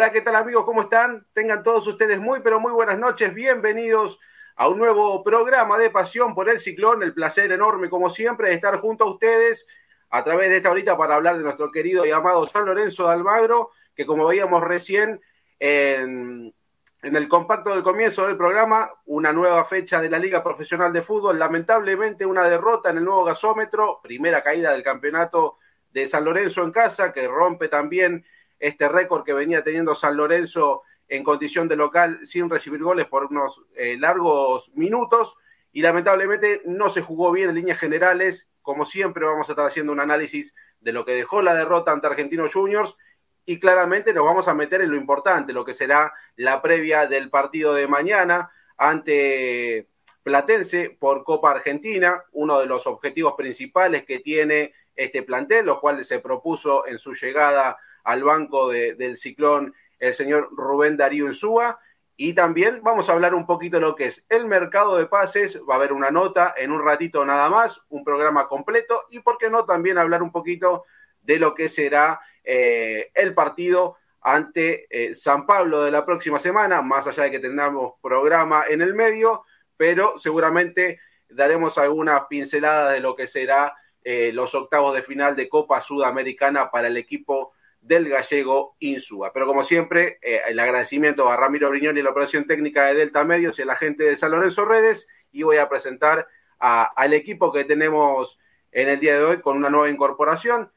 Hola, ¿qué tal amigos? ¿Cómo están? Tengan todos ustedes muy, pero muy buenas noches. Bienvenidos a un nuevo programa de Pasión por el Ciclón. El placer enorme, como siempre, de estar junto a ustedes a través de esta horita para hablar de nuestro querido y amado San Lorenzo de Almagro, que como veíamos recién en, en el compacto del comienzo del programa, una nueva fecha de la Liga Profesional de Fútbol, lamentablemente una derrota en el nuevo gasómetro, primera caída del campeonato de San Lorenzo en casa, que rompe también este récord que venía teniendo San Lorenzo en condición de local sin recibir goles por unos eh, largos minutos y lamentablemente no se jugó bien en líneas generales. Como siempre vamos a estar haciendo un análisis de lo que dejó la derrota ante Argentinos Juniors y claramente nos vamos a meter en lo importante, lo que será la previa del partido de mañana ante Platense por Copa Argentina, uno de los objetivos principales que tiene este plantel, los cuales se propuso en su llegada al banco del ciclón el señor Rubén Darío Insúa. Y también vamos a hablar un poquito de lo que es el mercado de pases. Va a haber una nota en un ratito nada más, un programa completo. Y por qué no también hablar un poquito de lo que será eh, el partido ante eh, San Pablo de la próxima semana, más allá de que tengamos programa en el medio, pero seguramente daremos algunas pinceladas de lo que será eh, los octavos de final de Copa Sudamericana para el equipo del gallego Insúa. Pero como siempre, eh, el agradecimiento a Ramiro Briñoni y la operación técnica de Delta Medios y a la gente de San Lorenzo Redes. Y voy a presentar al equipo que tenemos en el día de hoy con una nueva incorporación.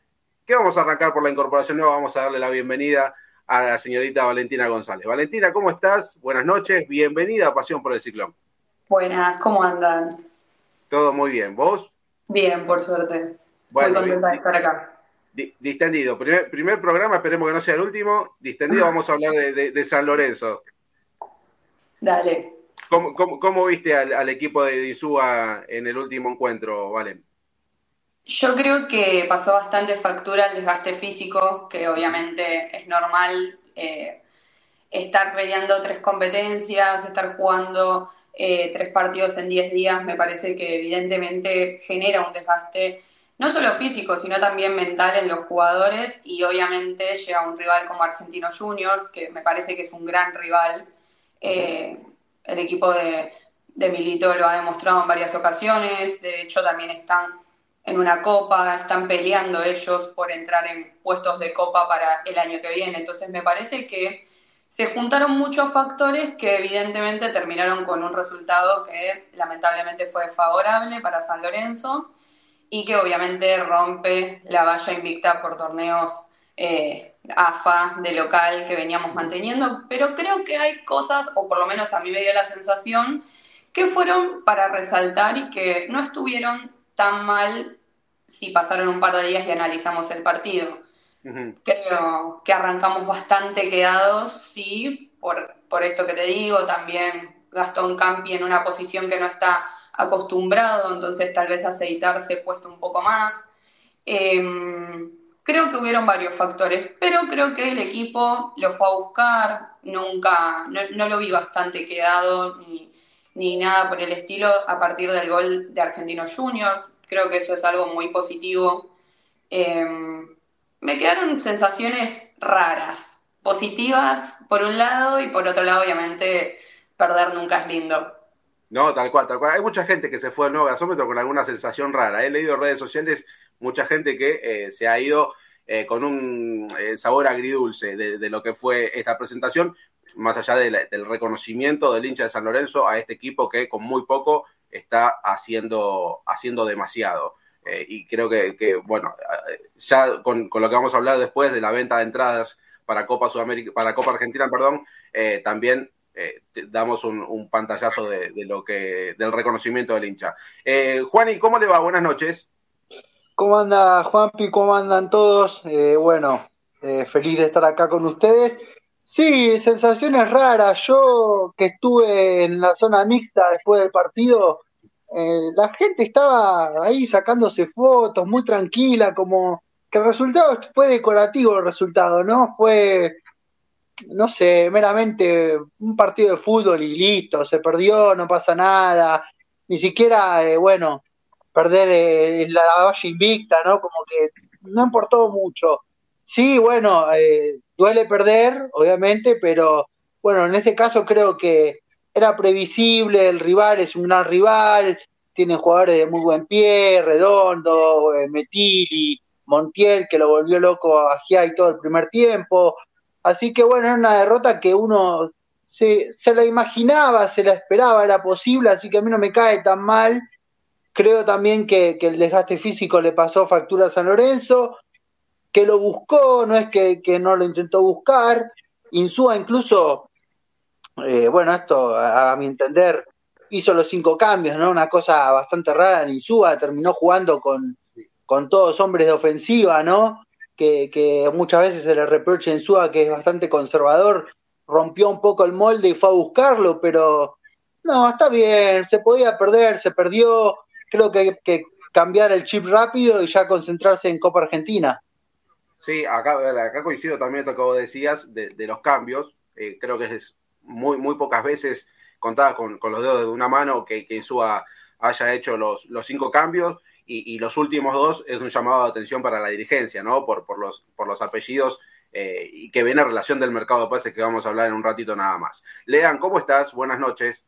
Que vamos a arrancar por la incorporación nueva. Vamos a darle la bienvenida a la señorita Valentina González. Valentina, ¿cómo estás? Buenas noches. Bienvenida a Pasión por el Ciclón. Buenas, ¿cómo andan? Todo muy bien. ¿Vos? Bien, por suerte. Muy contenta de estar acá distendido. Primer, primer, programa, esperemos que no sea el último. Distendido, vamos a hablar de, San Lorenzo. Dale. ¿Cómo, viste al, equipo de Isúa en el último encuentro, Valen? Yo creo que pasó bastante factura el desgaste físico, que obviamente es normal eh, estar peleando tres competencias, estar jugando eh, tres partidos en diez días, me parece que evidentemente genera un desgaste no solo físico, sino también mental en los jugadores y obviamente llega un rival como Argentino Juniors, que me parece que es un gran rival. Eh, el equipo de, de, Milito lo ha demostrado en varias ocasiones, de hecho también están en una copa, están peleando ellos por entrar en puestos de copa para el año que viene, entonces me parece que se juntaron muchos factores que evidentemente terminaron con un resultado que lamentablemente fue favorable para San Lorenzo y que obviamente rompe la valla invicta por torneos eh, AFA de local que veníamos manteniendo, pero creo que hay cosas, o por lo menos a mí me dio la sensación, que fueron para resaltar y que no estuvieron tan mal si pasaron un par de días y analizamos el partido. Creo que arrancamos bastante quedados, sí, por, por esto que te digo, también Gastón Campi en una posición que no está acostumbrado, entonces tal vez aceitarse cuesta un poco más. Em, creo que hubieron varios factores, pero creo que el equipo lo fue a buscar, nunca, no, lo vi bastante quedado ni, ni, nada por el estilo a partir del gol de Argentinos Juniors. Creo que eso es algo muy positivo. Em, me quedaron sensaciones raras, positivas por un lado y por otro lado obviamente perder nunca es lindo. No, tal cual, tal cual. Hay mucha gente que se fue al nuevo gasómetro con alguna sensación rara. He leído en redes sociales mucha gente que eh, se ha ido eh, con un eh, sabor agridulce de, lo que fue esta presentación, más allá del reconocimiento del hincha de San Lorenzo a este equipo que con muy poco está haciendo, haciendo demasiado. y creo que, bueno, ya con, lo que vamos a hablar después de la venta de entradas para Copa Sudamérica, para Copa Argentina, perdón, también eh, damos un, pantallazo de, lo que del reconocimiento del hincha. Eh, Juani, ¿cómo le va? Buenas noches. ¿Cómo anda Juanpi? ¿Cómo andan todos? Eh, bueno, eh, feliz de estar acá con ustedes. Sí, sensaciones raras. Yo que estuve en la zona mixta después del partido, la gente estaba ahí sacándose fotos, muy tranquila, como que el resultado fue decorativo el resultado, ¿no? Fue no sé, meramente un partido de fútbol y listo, se perdió, no pasa nada, ni siquiera, eh, bueno, perder eh, la valla invicta, ¿no? Como que no importó mucho. Sí, bueno, eh, duele perder, obviamente, pero bueno, en este caso creo que era previsible, el rival es un gran rival, tiene jugadores de muy buen pie, Redondo, eh, Metili, Montiel, que lo volvió loco a Giai todo el primer tiempo. Así que bueno, era una derrota que uno se, se, la imaginaba, se la esperaba, era posible, así que a mí no me cae tan mal. Creo también que, el desgaste físico le pasó factura a San Lorenzo, que lo buscó, no es que, no lo intentó buscar. Insúa incluso, eh, bueno, esto a, mi entender, hizo los cinco cambios, ¿no? Una cosa bastante rara en Insúa, terminó jugando con, con todos hombres de ofensiva, ¿no? Que, muchas veces se le reprocha a Insúa que es bastante conservador, rompió un poco el molde y fue a buscarlo, pero no, está bien, se podía perder, se perdió, creo que hay que cambiar el chip rápido y ya concentrarse en Copa Argentina. Sí, acá, acá coincido también con lo que decías de, los cambios. Eh, creo que es muy, muy pocas veces contada con, los dedos de una mano que, que Insúa haya hecho los, los cinco cambios y, los últimos dos es un llamado de atención para la dirigencia, ¿no? Por, por, los, por los apellidos eh, y que viene a relación del mercado de pases que vamos a hablar en un ratito nada más. Lean, ¿cómo estás? Buenas noches.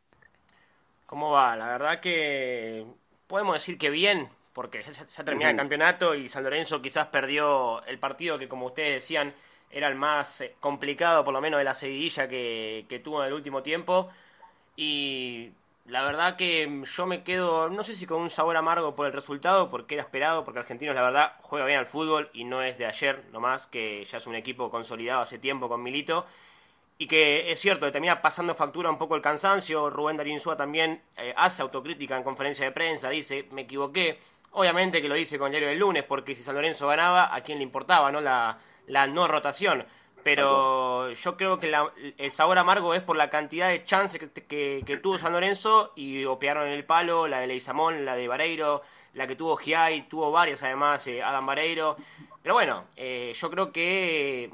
¿Cómo va? La verdad que podemos decir que bien, porque ya, termina el campeonato y San Lorenzo quizás perdió el partido que, como ustedes decían, era el más eh, complicado, por lo menos de la seguidilla que, que tuvo en el último tiempo. Y la verdad que yo me quedo, no sé si con un sabor amargo por el resultado, porque era esperado, porque Argentinos la verdad juega bien al fútbol y no es de ayer nomás, que ya es un equipo consolidado hace tiempo con Milito y que es cierto, termina pasando factura un poco el cansancio. Rubén Darín también eh, hace autocrítica en conferencia de prensa, dice, me equivoqué. Obviamente que lo dice con diario del lunes, porque si San Lorenzo ganaba, ¿a quién le importaba no la no rotación? Pero yo creo que el sabor amargo es por la cantidad de chances que, que, tuvo San Lorenzo y opearon en el palo, la de Leizamón, la de Vareiro, la que tuvo Giai, tuvo varias además, eh, Adam Vareiro. Pero bueno, eh, yo creo que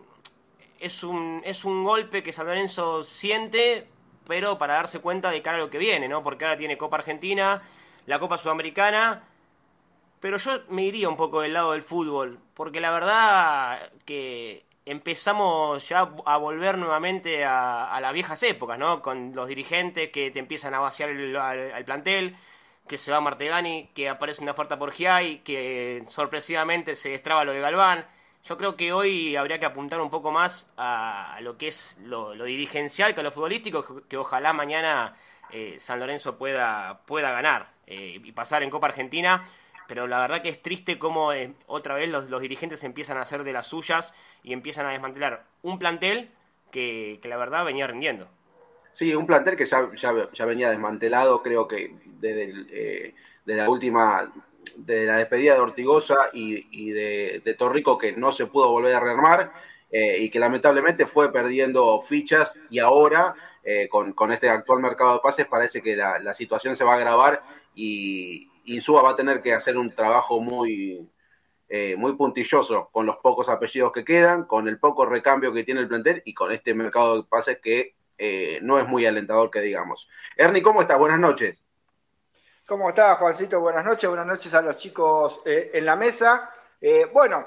es un, es un golpe que San Lorenzo siente, pero para darse cuenta de cara a lo que viene, ¿no? Porque ahora tiene Copa Argentina, la Copa Sudamericana, pero yo me iría un poco del lado del fútbol, porque la verdad que empezamos ya a volver nuevamente a, las viejas épocas, ¿no? Con los dirigentes que te empiezan a vaciar el, al, plantel, que se va Martegani, que aparece una oferta por Giai, que sorpresivamente se destraba lo de Galván yo creo que hoy habría que apuntar un poco más a, lo que es lo, dirigencial que a lo futbolístico, que, ojalá mañana eh, San Lorenzo pueda, pueda ganar eh, y pasar en Copa Argentina. Pero la verdad que es triste cómo eh, otra vez los, dirigentes empiezan a hacer de las suyas y empiezan a desmantelar un plantel que, la verdad venía rindiendo. Sí, un plantel que ya, ya, venía desmantelado, creo que desde, desde la última de la despedida de Ortigosa y, de, Torrico que no se pudo volver a rearmar eh, y que lamentablemente fue perdiendo fichas y ahora eh, con, este actual mercado de pases parece que la, situación se va a agravar y Insúa va a tener que hacer un trabajo muy, eh, muy puntilloso con los pocos apellidos que quedan, con el poco recambio que tiene el plantel y con este mercado de pases que no es muy alentador que digamos. Ernie, ¿cómo estás? Buenas noches. ¿Cómo estás, Juancito? Buenas noches, buenas noches a los chicos eh, en la mesa. Eh, bueno,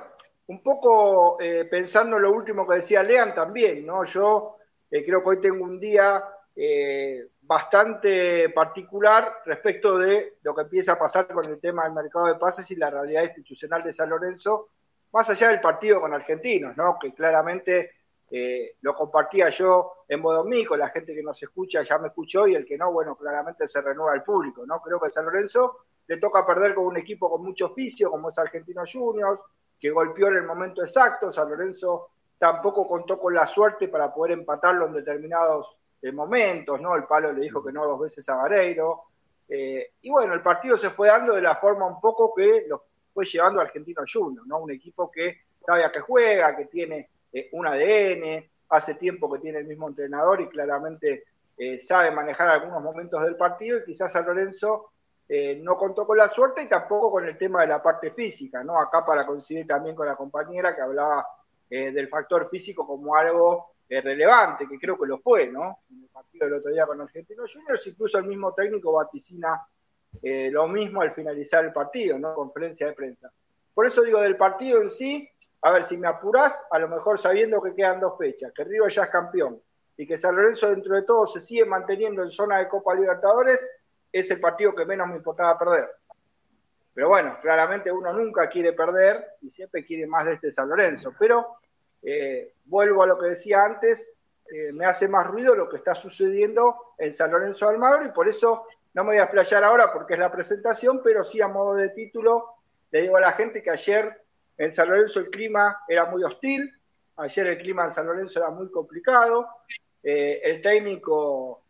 un poco eh, pensando en lo último que decía Lean también, ¿no? Yo creo que hoy tengo un día bastante particular respecto de lo que empieza a pasar con el tema del mercado de pases y la realidad institucional de San Lorenzo, más allá del partido con argentinos, ¿no? Que claramente eh, lo compartía yo en Bodomí, la gente que nos escucha ya me escuchó y el que no, bueno, claramente se renueva el público, ¿no? Creo que San Lorenzo le toca perder con un equipo con mucho oficio, como es Argentinos Juniors, que golpeó en el momento exacto, San Lorenzo tampoco contó con la suerte para poder empatarlo en determinados eh, momentos, ¿no? El palo le dijo que no dos veces a Vareiro. Eh, y bueno, el partido se fue dando de la forma un poco que lo fue llevando a Argentinos Juniors, ¿no? Un equipo que sabe a qué juega, que tiene eh, un ADN, hace tiempo que tiene el mismo entrenador y claramente eh, sabe manejar algunos momentos del partido y quizás a Lorenzo no contó con la suerte y tampoco con el tema de la parte física, ¿no? Acá para coincidir también con la compañera que hablaba del factor físico como algo relevante, que creo que lo fue, ¿no? En el partido del otro día con Argentinos Juniors, incluso el mismo técnico vaticina lo mismo al finalizar el partido, ¿no? Conferencia de prensa. Por eso digo, del partido en sí, a ver, si me apurás, a lo mejor sabiendo que quedan dos fechas, que River ya es campeón y que San Lorenzo dentro de todo se sigue manteniendo en zona de Copa Libertadores, es el partido que menos me importaba perder. Pero bueno, claramente uno nunca quiere perder y siempre quiere más de este San Lorenzo. Pero eh, vuelvo a lo que decía antes, eh, me hace más ruido lo que está sucediendo en San Lorenzo de Almagro y por eso no me voy a explayar ahora porque es la presentación, pero sí a modo de título le digo a la gente que ayer en San Lorenzo el clima era muy hostil, ayer el clima en San Lorenzo era muy complicado, eh, el técnico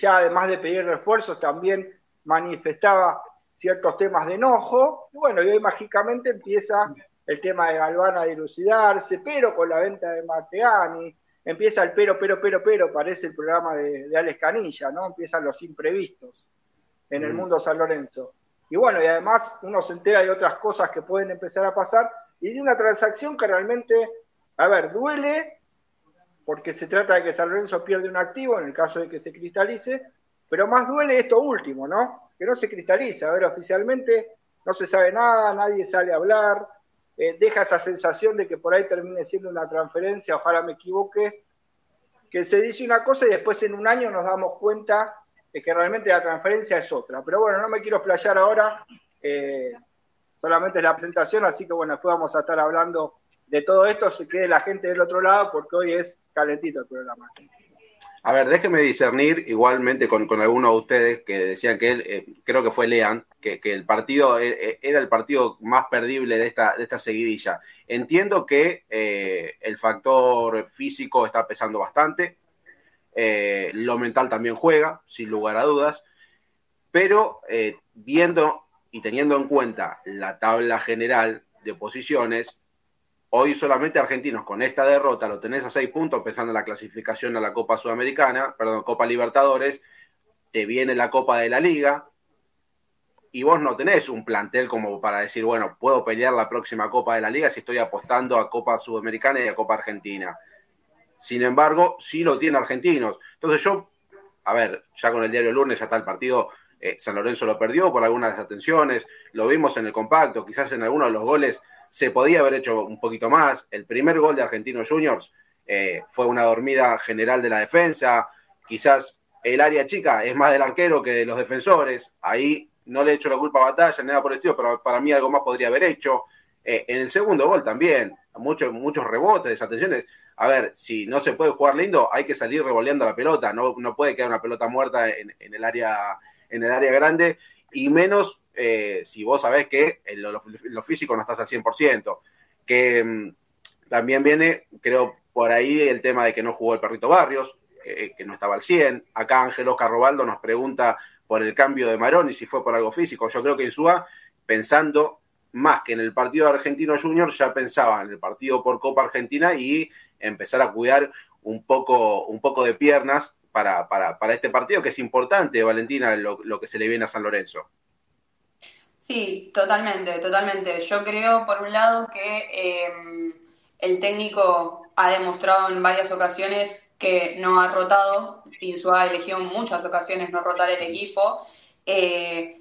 ya además de pedir refuerzos también manifestaba ciertos temas de enojo, y bueno, y hoy mágicamente empieza el tema de Galván a dilucidarse, pero con la venta de Mateani, empieza el pero, pero, pero, pero, parece el programa de, de Alex Canilla, ¿no? Empiezan los imprevistos en el mm. mundo San Lorenzo. Y bueno, y además uno se entera de otras cosas que pueden empezar a pasar y de una transacción que realmente, a ver, duele porque se trata de que San Lorenzo pierde un activo en el caso de que se cristalice, pero más duele esto último, ¿no? que no se cristaliza. A ver, oficialmente no se sabe nada, nadie sale a hablar, eh, deja esa sensación de que por ahí termine siendo una transferencia, ojalá me equivoque, que se dice una cosa y después en un año nos damos cuenta de que realmente la transferencia es otra. Pero bueno, no me quiero explayar ahora, eh, solamente es la presentación, así que bueno, después vamos a estar hablando de todo esto, se quede la gente del otro lado, porque hoy es calentito el programa. A ver, déjeme discernir igualmente con, con algunos de ustedes que decían que él, eh, creo que fue Lean, que, el partido eh, eh, era el partido más perdible de esta, de esta seguidilla. Entiendo que el factor físico está pesando bastante, lo mental también juega, sin lugar a dudas, pero viendo y teniendo en cuenta la tabla general de posiciones, Hoy solamente argentinos con esta derrota lo tenés a seis puntos pensando en la clasificación a la Copa Sudamericana, perdón, Copa Libertadores, te viene la Copa de la Liga y vos no tenés un plantel como para decir, bueno, puedo pelear la próxima Copa de la Liga si estoy apostando a Copa Sudamericana y a Copa Argentina. Sin embargo, sí lo tiene argentinos. Entonces yo, a ver, ya con el diario lunes ya está el partido, eh, San Lorenzo lo perdió por algunas desatenciones, lo vimos en el compacto, quizás en algunos de los goles se podía haber hecho un poquito más. El primer gol de Argentinos Juniors eh, fue una dormida general de la defensa. Quizás el área chica es más del arquero que de los defensores. Ahí no le he hecho la culpa a Batalla, nada por el estilo, pero para mí algo más podría haber hecho. Eh, en el segundo gol también, muchos, muchos rebotes, desatenciones. A ver, si no se puede jugar lindo, hay que salir revoleando la pelota. No, no puede quedar una pelota muerta en, el área, en el área grande, y menos eh, si vos sabés que en lo, físico no estás al 100%, que mm, también viene, creo, por ahí el tema de que no jugó el perrito Barrios, que no estaba al 100. Acá Ángel Oscar Robaldo nos pregunta por el cambio de Marón y si fue por algo físico. Yo creo que Insúa, pensando más que en el partido Argentino Junior, ya pensaba en el partido por Copa Argentina y empezar a cuidar un poco, un poco de piernas para, para, este partido, que es importante, Valentina, lo que se le viene a San Lorenzo. Sí, totalmente, totalmente. Yo creo, por un lado, que em, el técnico ha demostrado en varias ocasiones que no ha rotado, Insua ha elegido en muchas ocasiones no rotar el equipo. Eh,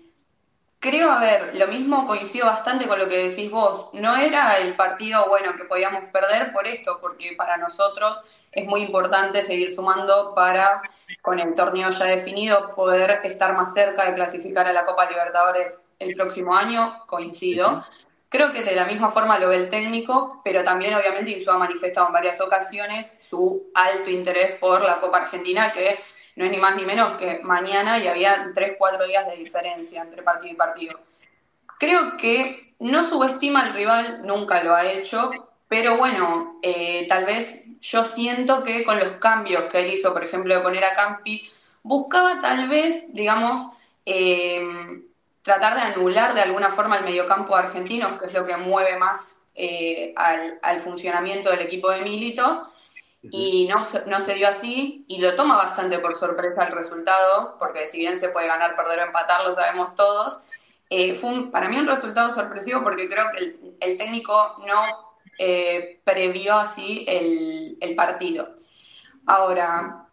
creo, a ver, lo mismo coincido bastante con lo que decís vos. No era el partido, bueno, que podíamos perder por esto, porque para nosotros es muy importante seguir sumando para, con el torneo ya definido, poder estar más cerca de clasificar a la Copa Libertadores el próximo año, coincido. Creo que de la misma forma lo ve el técnico, pero también obviamente Insúa ha manifestado en varias ocasiones su alto interés por la Copa Argentina, que no es ni más ni menos que mañana y había tres, cuatro días de diferencia entre partido y partido. Creo que no subestima al rival, nunca lo ha hecho, pero bueno, eh, tal vez yo siento que con los cambios que él hizo, por ejemplo, de poner a Campi, buscaba tal vez, digamos, eh, tratar de anular de alguna forma el mediocampo argentino, que es lo que mueve más eh, al, funcionamiento del equipo de Milito, y no, no se dio así, y lo toma bastante por sorpresa el resultado, porque si bien se puede ganar, perder o empatar, lo sabemos todos, eh, fue para mí un resultado sorpresivo porque creo que el, técnico no eh, previó así el, el partido. Ahora,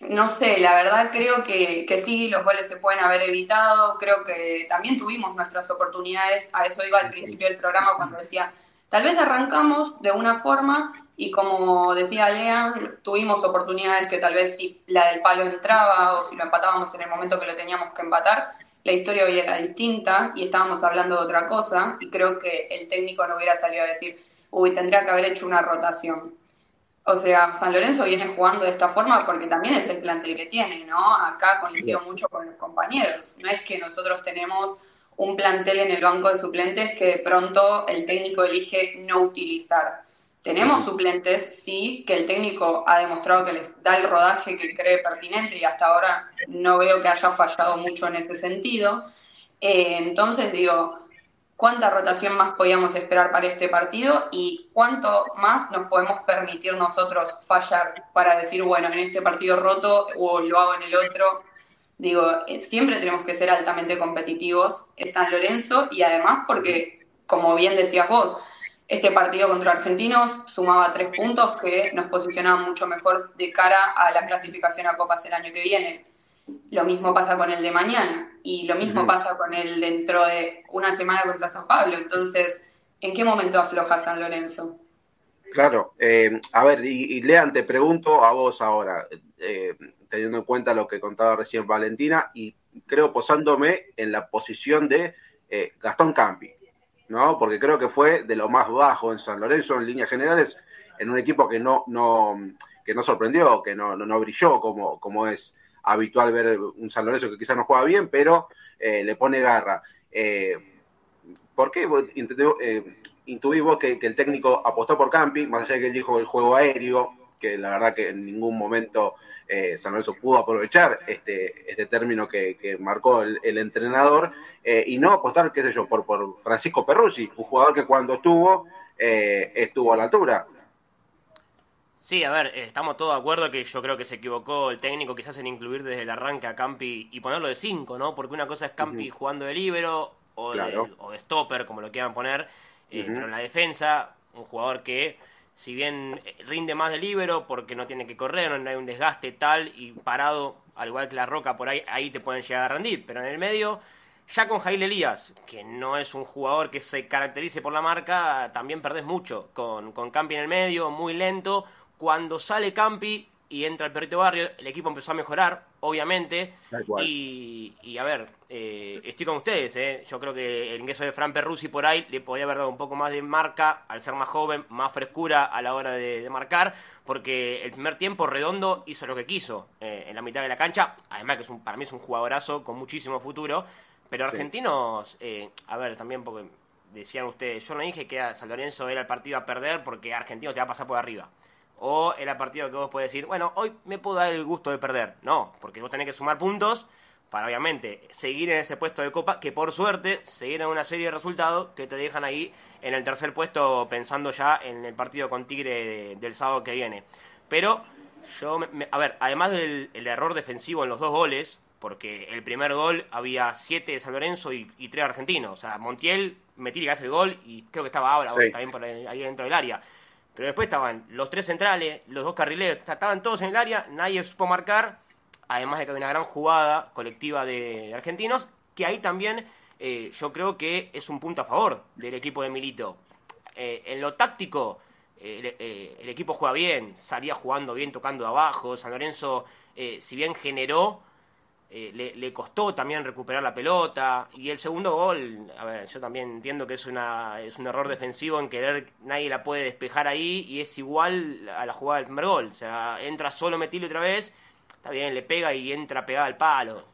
no sé, la verdad creo que, que, sí, los goles se pueden haber evitado, creo que también tuvimos nuestras oportunidades, a eso iba al principio del programa cuando decía, Tal vez arrancamos de una forma y como decía Lea, tuvimos oportunidades que tal vez si la del palo entraba o si lo empatábamos en el momento que lo teníamos que empatar, la historia hoy era distinta y estábamos hablando de otra cosa y creo que el técnico no hubiera salido a decir, uy, tendría que haber hecho una rotación. O sea, San Lorenzo viene jugando de esta forma porque también es el plantel que tiene, ¿no? Acá coincido mucho con los compañeros. No es que nosotros tenemos un plantel en el banco de suplentes que de pronto el técnico elige no utilizar. Tenemos suplentes, sí, que el técnico ha demostrado que les da el rodaje que cree pertinente y hasta ahora no veo que haya fallado mucho en ese sentido. Eh, entonces digo, ¿cuánta rotación más podíamos esperar para este partido y cuánto más nos podemos permitir nosotros fallar para decir, bueno, en este partido roto o lo hago en el otro? Digo, eh, siempre tenemos que ser altamente competitivos, es San Lorenzo y además porque, como bien decías vos, este partido contra Argentinos sumaba tres puntos que nos posicionaban mucho mejor de cara a la clasificación a Copas el año que viene. Lo mismo pasa con el de mañana y lo mismo pasa con el dentro de una semana contra San Pablo. Entonces, ¿en qué momento afloja San Lorenzo? Claro, eh, a ver, y, Lean, te pregunto a vos ahora, eh, teniendo en cuenta lo que contaba recién Valentina, y creo posándome en la posición de eh, Gastón Campi. ¿no? Porque creo que fue de lo más bajo en San Lorenzo en líneas generales, en un equipo que no, no, que no sorprendió, que no, no, brilló como, como es habitual ver un San Lorenzo que quizás no juega bien, pero eh, le pone garra. Eh, ¿Por qué eh, intuí que, que, el técnico apostó por Campi, más allá de que él dijo el juego aéreo, que la verdad que en ningún momento eh, San Lorenzo pudo aprovechar este, este término que, marcó el, entrenador eh, y no apostar, qué sé yo, por, por Francisco Perruzzi, un jugador que cuando estuvo, estuvo a la altura. Sí, a ver, estamos todos de acuerdo que yo creo que se equivocó el técnico quizás en incluir desde el arranque a Campi y ponerlo de 5, ¿no? Porque una cosa es Campi jugando de libero o, de, stopper, como lo quieran poner, pero en la defensa, un jugador que si bien rinde más de libero porque no tiene que correr, no hay un desgaste tal y parado, al igual que la roca por ahí, ahí te pueden llegar a rendir, pero en el medio, ya con Jail Elías, que no es un jugador que se caracterice por la marca, también perdés mucho, con, con Campi en el medio, muy lento, cuando sale Campi y entra el Perrito Barrio, el equipo empezó a mejorar, obviamente. Y, y, a ver, eh, estoy con ustedes, ¿eh? yo creo que el ingreso de Fran Perruzzi por ahí le podía haber dado un poco más de marca al ser más joven, más frescura a la hora de, marcar, porque el primer tiempo redondo hizo lo que quiso eh, en la mitad de la cancha, además que es un, para mí es un jugadorazo con muchísimo futuro, pero argentinos, eh, a ver, también porque decían ustedes, yo no dije que San Lorenzo era el partido a perder porque Argentino te va a pasar por arriba o era partido que vos podés decir, bueno, hoy me puedo dar el gusto de perder. No, porque vos tenés que sumar puntos para obviamente seguir en ese puesto de copa, que por suerte seguir en una serie de resultados que te dejan ahí en el tercer puesto pensando ya en el partido con Tigre del sábado que viene. Pero yo, a ver, además del error defensivo en los dos goles, porque el primer gol había siete de San Lorenzo y, tres argentinos, o sea, Montiel metí que hace el gol y creo que estaba ahora también por ahí dentro del área. Pero después estaban los tres centrales, los dos carrileros, estaban todos en el área, nadie supo marcar, además de que había una gran jugada colectiva de, argentinos, que ahí también eh, yo creo que es un punto a favor del equipo de Milito. Eh, en lo táctico, eh, el equipo juega bien, salía jugando bien, tocando abajo, San Lorenzo, si bien generó, eh, le, costó también recuperar la pelota. Y el segundo gol, a ver, yo también entiendo que es, una, es un error defensivo en querer, nadie la puede despejar ahí y es igual a la jugada del primer gol. O sea, entra solo Metilio otra vez, está bien, le pega y entra pegada al palo.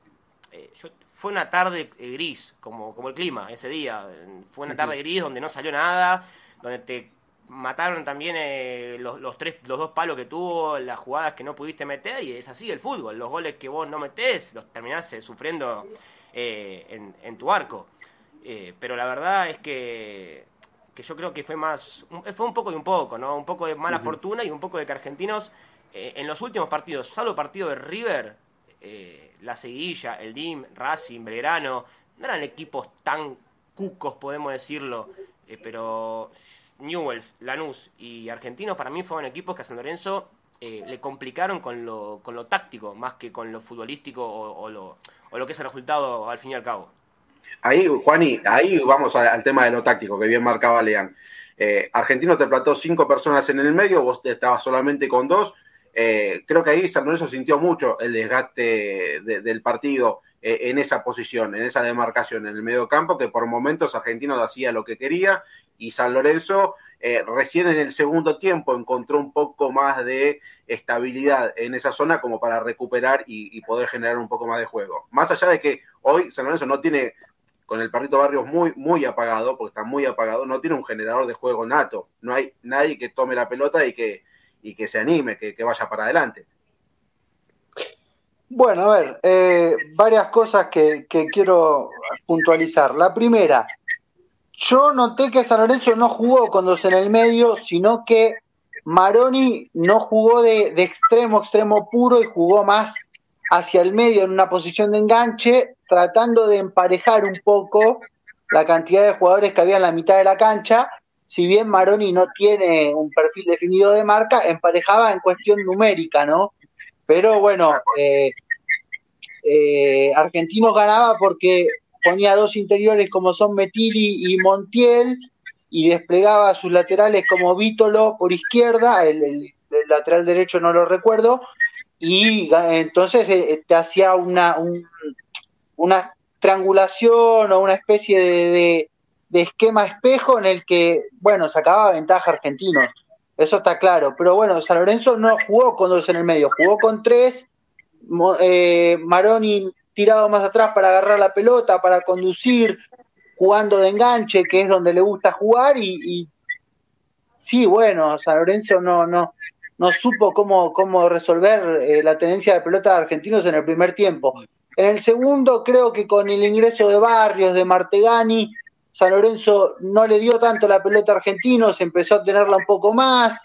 Eh, fue una tarde eh, gris, como, como el clima ese día. Fue una tarde gris donde no salió nada, donde te mataron también eh, los, tres, los dos palos que tuvo, las jugadas que no pudiste meter, y es así el fútbol. Los goles que vos no metés los terminás eh, sufriendo eh, en, tu arco. pero la verdad es que, que yo creo que fue más, fue un poco de un poco, ¿no? Un poco de mala fortuna y un poco de que argentinos en los últimos partidos, salvo el partido de River, la Seguilla, el DIM, Racing, Belgrano, no eran equipos tan cucos, podemos decirlo, pero Newells, Lanús y Argentinos para mí fueron equipos que a San Lorenzo eh, le complicaron con lo, con lo táctico más que con lo futbolístico o, lo, que es el resultado al fin y al cabo. Ahí, Juani, ahí vamos al tema de lo táctico que bien marcaba Lean. Eh, Argentino te plantó cinco personas en el medio, vos estabas solamente con dos. Eh, creo que ahí San Lorenzo sintió mucho el desgaste del partido en esa posición, en esa demarcación en el medio campo, que por momentos Argentino hacía lo que quería y San Lorenzo recién en el segundo tiempo encontró un poco más de estabilidad en esa zona como para recuperar y, y, poder generar un poco más de juego. Más allá de que hoy San Lorenzo no tiene con el Perrito Barrios muy, muy apagado, porque está muy apagado, no tiene un generador de juego nato. No hay nadie que tome la pelota y que, y que se anime, que, vaya para adelante. Bueno, a ver, eh, varias cosas que, quiero puntualizar. La primera, yo noté que San Lorenzo no jugó con dos en el medio, sino que Maroni no jugó de, extremo, extremo puro y jugó más hacia el medio en una posición de enganche, tratando de emparejar un poco la cantidad de jugadores que había en la mitad de la cancha. Si bien Maroni no tiene un perfil definido de marca, emparejaba en cuestión numérica, ¿no? Pero bueno, eh, eh, Argentinos ganaba porque ponía dos interiores como son Metili y Montiel y desplegaba sus laterales como Vítolo por izquierda, el lateral derecho no lo recuerdo, y entonces eh, te hacía una, una triangulación o una especie de, esquema espejo en el que, bueno, sacaba ventaja argentino Eso está claro. Pero bueno, San Lorenzo no jugó con dos en el medio, jugó con tres. Eh, Maroni tirado más atrás para agarrar la pelota, para conducir, jugando de enganche, que es donde le gusta jugar. Y, sí, bueno, San Lorenzo no, no, no supo cómo, cómo resolver eh, la tenencia de pelota de argentinos en el primer tiempo. En el segundo, creo que con el ingreso de Barrios, de Martegani, San Lorenzo no le dio tanto la pelota a argentinos, empezó a tenerla un poco más.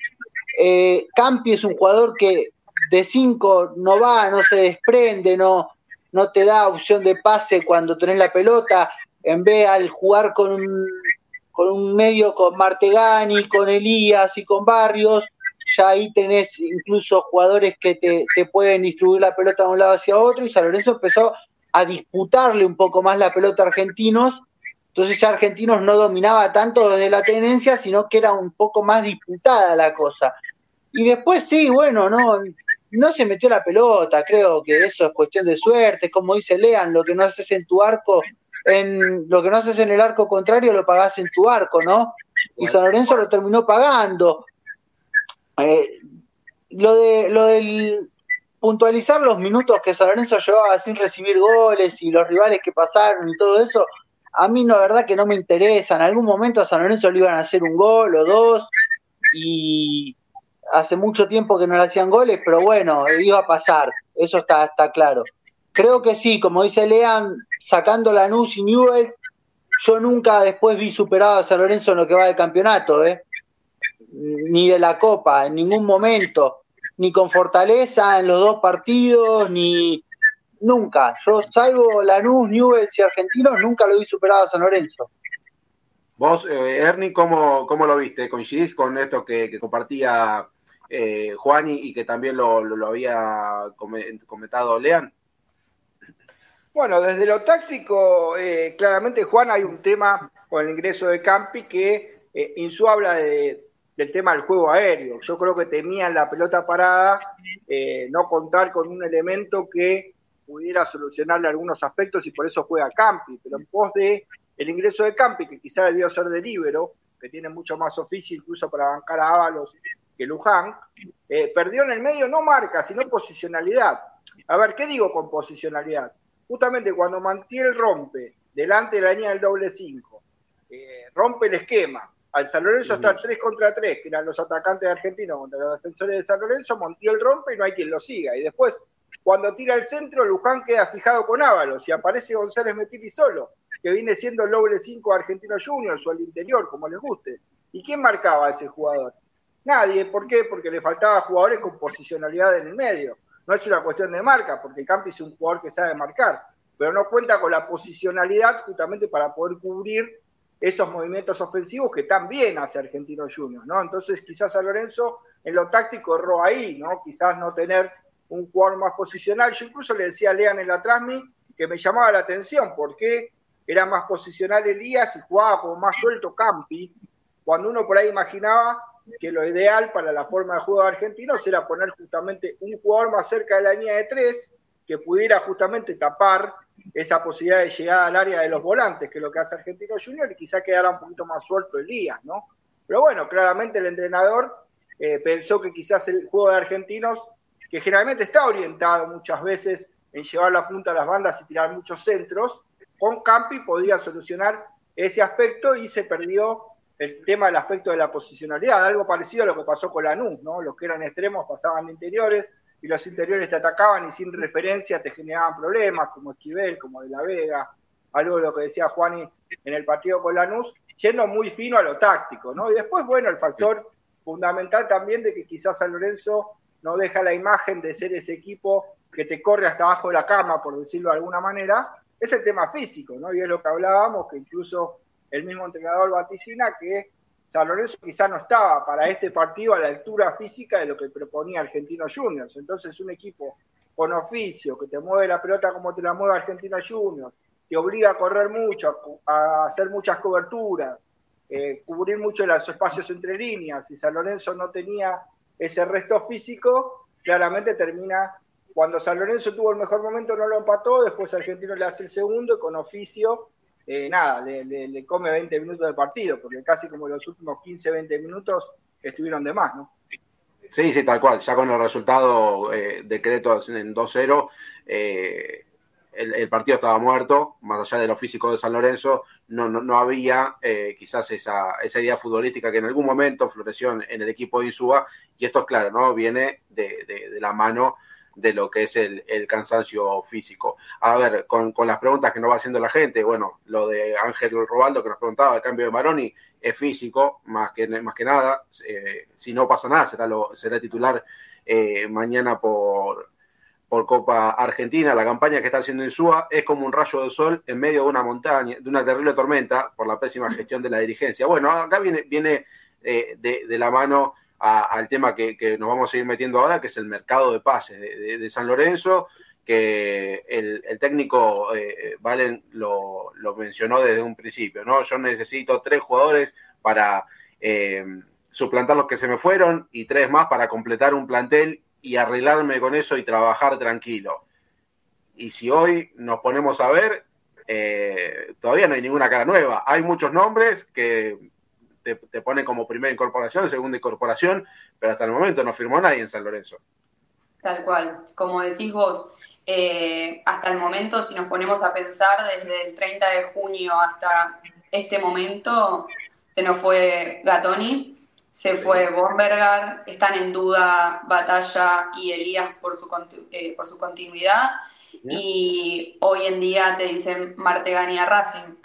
Eh, Campi es un jugador que de cinco no va, no se desprende, no, no te da opción de pase cuando tenés la pelota. En vez al jugar con un, con un medio con Martegani, con Elías y con Barrios, ya ahí tenés incluso jugadores que te, pueden distribuir la pelota de un lado hacia otro y San Lorenzo empezó a disputarle un poco más la pelota a argentinos, entonces ya argentinos no dominaba tanto desde la tenencia, sino que era un poco más disputada la cosa. Y después sí, bueno, no, no se metió la pelota, creo que eso es cuestión de suerte, como dice Lean, lo que no haces en tu arco, en lo que no haces en el arco contrario lo pagás en tu arco, ¿no? Y San Lorenzo lo terminó pagando. Eh, lo de lo del puntualizar los minutos que San Lorenzo llevaba sin recibir goles y los rivales que pasaron y todo eso, a mí la verdad que no me interesa. En algún momento a San Lorenzo le iban a hacer un gol o dos y hace mucho tiempo que no le hacían goles, pero bueno, iba a pasar, eso está, está claro. Creo que sí, como dice Lean, sacando Lanús y Newells, yo nunca después vi superado a San Lorenzo en lo que va del campeonato, ¿eh? ni de la Copa, en ningún momento, ni con fortaleza en los dos partidos, ni nunca. Yo salvo Lanús, Newell's y Argentinos, nunca lo vi superado a San Lorenzo. Vos, eh, Ernie, ¿cómo, ¿cómo, lo viste? ¿Coincidís con esto que, compartía eh, Juan y, que también lo, había comentado Lean? Bueno, desde lo táctico, eh, claramente Juan hay un tema con el ingreso de Campi que eh, Insu habla de, del tema del juego aéreo. Yo creo que temían la pelota parada, eh, no contar con un elemento que pudiera solucionarle algunos aspectos y por eso juega Campi. Pero en pos de el ingreso de Campi, que quizá debió ser de libero, que tiene mucho más oficio incluso para bancar a Ábalos que Luján, eh, perdió en el medio no marca, sino posicionalidad. A ver, ¿qué digo con posicionalidad? Justamente cuando Mantiel rompe delante de la línea del doble 5, eh, rompe el esquema, al San Lorenzo está 3 contra 3, que eran los atacantes argentinos contra los defensores de San Lorenzo, Montiel rompe y no hay quien lo siga. Y después, cuando tira el centro, Luján queda fijado con Ábalos y aparece González Metili solo, que viene siendo el doble 5 Argentino Juniors o el interior, como les guste. ¿Y quién marcaba a ese jugador? Nadie. ¿Por qué? Porque le faltaba jugadores con posicionalidad en el medio. No es una cuestión de marca, porque Campi es un jugador que sabe marcar, pero no cuenta con la posicionalidad justamente para poder cubrir esos movimientos ofensivos que también hace Argentino Juniors, ¿no? Entonces quizás a Lorenzo en lo táctico erró ahí, ¿no? Quizás no tener un jugador más posicional. Yo incluso le decía a Lean en la Transmi que me llamaba la atención porque era más posicional Elías y jugaba como más suelto Campi. cuando uno por ahí imaginaba que lo ideal para la forma de juego de argentinos era poner justamente un jugador más cerca de la línea de tres que pudiera justamente tapar esa posibilidad de llegada al área de los volantes, que es lo que hace Argentino Junior, y quizá quedara un poquito más suelto el día, ¿no? Pero bueno, claramente el entrenador eh, pensó que quizás el juego de argentinos, que generalmente está orientado muchas veces en llevar la punta a las bandas y tirar muchos centros, con Campi podría solucionar ese aspecto y se perdió el tema del aspecto de la posicionalidad, algo parecido a lo que pasó con Lanús, ¿no? Los que eran extremos pasaban interiores y los interiores te atacaban y sin referencia te generaban problemas, como Esquivel, como De la Vega, algo de lo que decía Juani en el partido con Lanús, yendo muy fino a lo táctico, ¿no? Y después, bueno, el factor fundamental también de que quizás San Lorenzo no deja la imagen de ser ese equipo que te corre hasta abajo de la cama, por decirlo de alguna manera, es el tema físico, ¿no? Y es lo que hablábamos, que incluso el mismo entrenador vaticina que San Lorenzo quizá no estaba para este partido a la altura física de lo que proponía Argentino Juniors. Entonces un equipo con oficio, que te mueve la pelota como te la mueve Argentino Juniors, te obliga a correr mucho, a hacer muchas coberturas, eh, cubrir mucho los espacios entre líneas. Si San Lorenzo no tenía ese resto físico, claramente termina, cuando San Lorenzo tuvo el mejor momento no lo empató, después Argentino le hace el segundo y con oficio eh, nada, le, come 20 minutos de partido, porque casi como los últimos 15, 20 minutos estuvieron de más, ¿no? Sí, sí, tal cual. Ya con el resultado eh, decreto en 2-0, eh, el, partido estaba muerto, más allá de lo físico de San Lorenzo, no, no, había eh, quizás esa, esa idea futbolística que en algún momento floreció en, el equipo de Insúa, y esto es claro, ¿no? Viene de, de la mano de lo que es el, cansancio físico. A ver, con, las preguntas que nos va haciendo la gente, bueno, lo de Ángel Robaldo que nos preguntaba, el cambio de Maroni es físico, más que, más que nada, eh, si no pasa nada, será, lo, será titular eh, mañana por, por Copa Argentina. La campaña que está haciendo Insúa es como un rayo de sol en medio de una montaña, de una terrible tormenta por la pésima gestión de la dirigencia. Bueno, acá viene, viene eh, de, de, la mano al tema que, nos vamos a ir metiendo ahora, que es el mercado de pases de, San Lorenzo, que el, técnico eh, Valen lo, mencionó desde un principio, ¿no? Yo necesito tres jugadores para eh, suplantar los que se me fueron y tres más para completar un plantel y arreglarme con eso y trabajar tranquilo. Y si hoy nos ponemos a ver, eh, todavía no hay ninguna cara nueva. Hay muchos nombres que te, pone como primera incorporación, segunda incorporación, pero hasta el momento no firmó nadie en San Lorenzo. Tal cual, como decís vos, eh, hasta el momento, si nos ponemos a pensar, desde el 30 de junio hasta este momento, se nos fue Gatoni, se fue Borbergar, están en duda Batalla y Elías por su, eh, por su continuidad, y hoy en día te dicen Martegani a Racing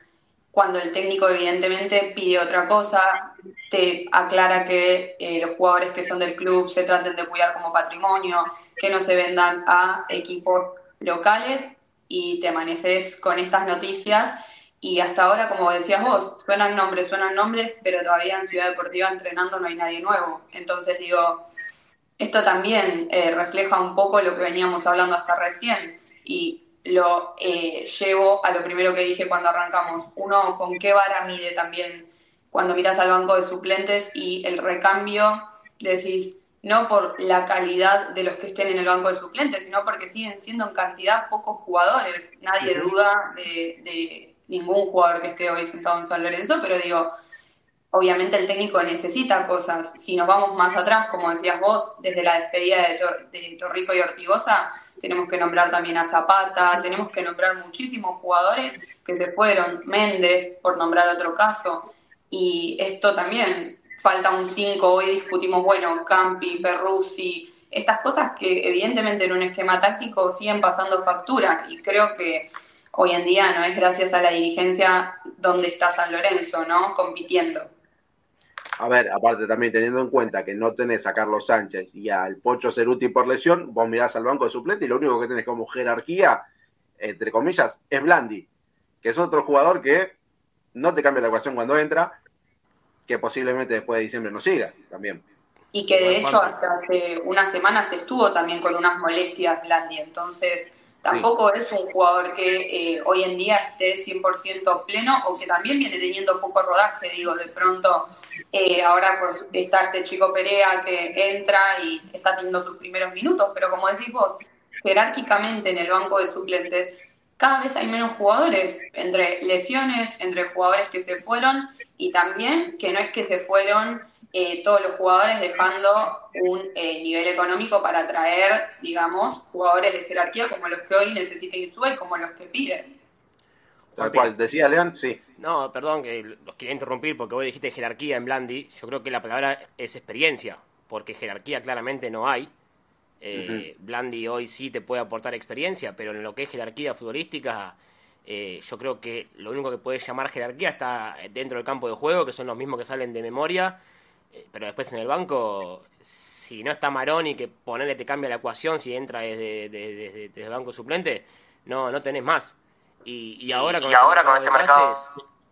cuando el técnico evidentemente pide otra cosa, te aclara que eh, los jugadores que son del club se traten de cuidar como patrimonio, que no se vendan a equipos locales y te amaneces con estas noticias y hasta ahora, como decías vos, suenan nombres, suenan nombres, pero todavía en Ciudad Deportiva entrenando no hay nadie nuevo. Entonces digo, esto también eh, refleja un poco lo que veníamos hablando hasta recién y lo eh, llevo a lo primero que dije cuando arrancamos. Uno, ¿con qué vara mide también cuando miras al banco de suplentes y el recambio decís, no por la calidad de los que estén en el banco de suplentes, sino porque siguen siendo en cantidad pocos jugadores. Nadie duda de, de ningún jugador que esté hoy sentado en San Lorenzo, pero digo, obviamente el técnico necesita cosas. Si nos vamos más atrás, como decías vos, desde la despedida de, de Torrico y Ortigosa, tenemos que nombrar también a Zapata, tenemos que nombrar muchísimos jugadores que se fueron, Méndez, por nombrar otro caso, y esto también, falta un 5, hoy discutimos, bueno, Campi, Perruzzi, estas cosas que evidentemente en un esquema táctico siguen pasando factura, y creo que hoy en día no es gracias a la dirigencia donde está San Lorenzo, ¿no? Compitiendo a ver, aparte también teniendo en cuenta que no tenés a Carlos Sánchez y al Pocho Ceruti por lesión, vos mirás al banco de suplente y lo único que tenés como jerarquía, entre comillas, es Blandi, que es otro jugador que no te cambia la ecuación cuando entra, que posiblemente después de diciembre no siga también. Y que de hecho hasta hace unas semanas estuvo también con unas molestias Blandi, entonces tampoco es un jugador que eh, hoy en día esté 100% pleno o que también viene teniendo poco rodaje, digo, de pronto eh, ahora está este chico Perea que entra y está teniendo sus primeros minutos, pero como decís vos, jerárquicamente en el banco de suplentes cada vez hay menos jugadores, entre lesiones, entre jugadores que se fueron y también que no es que se fueron eh, todos los jugadores dejando un eh, nivel económico para atraer, digamos, jugadores de jerarquía como los que hoy necesita Insúa como los que piden. Tal cual, decía León, sí. No, perdón, que los quería interrumpir porque vos dijiste jerarquía en Blandi. Yo creo que la palabra es experiencia, porque jerarquía claramente no hay. Eh, Blandi hoy sí te puede aportar experiencia, pero en lo que es jerarquía futbolística, yo creo que lo único que puede llamar jerarquía está dentro del campo de juego, que son los mismos que salen de memoria eh, pero después en el banco, si no está Maroni, que ponerle te cambia la ecuación si entra desde, desde, el banco suplente, no, no tenés más. Y, ahora con, este, mercado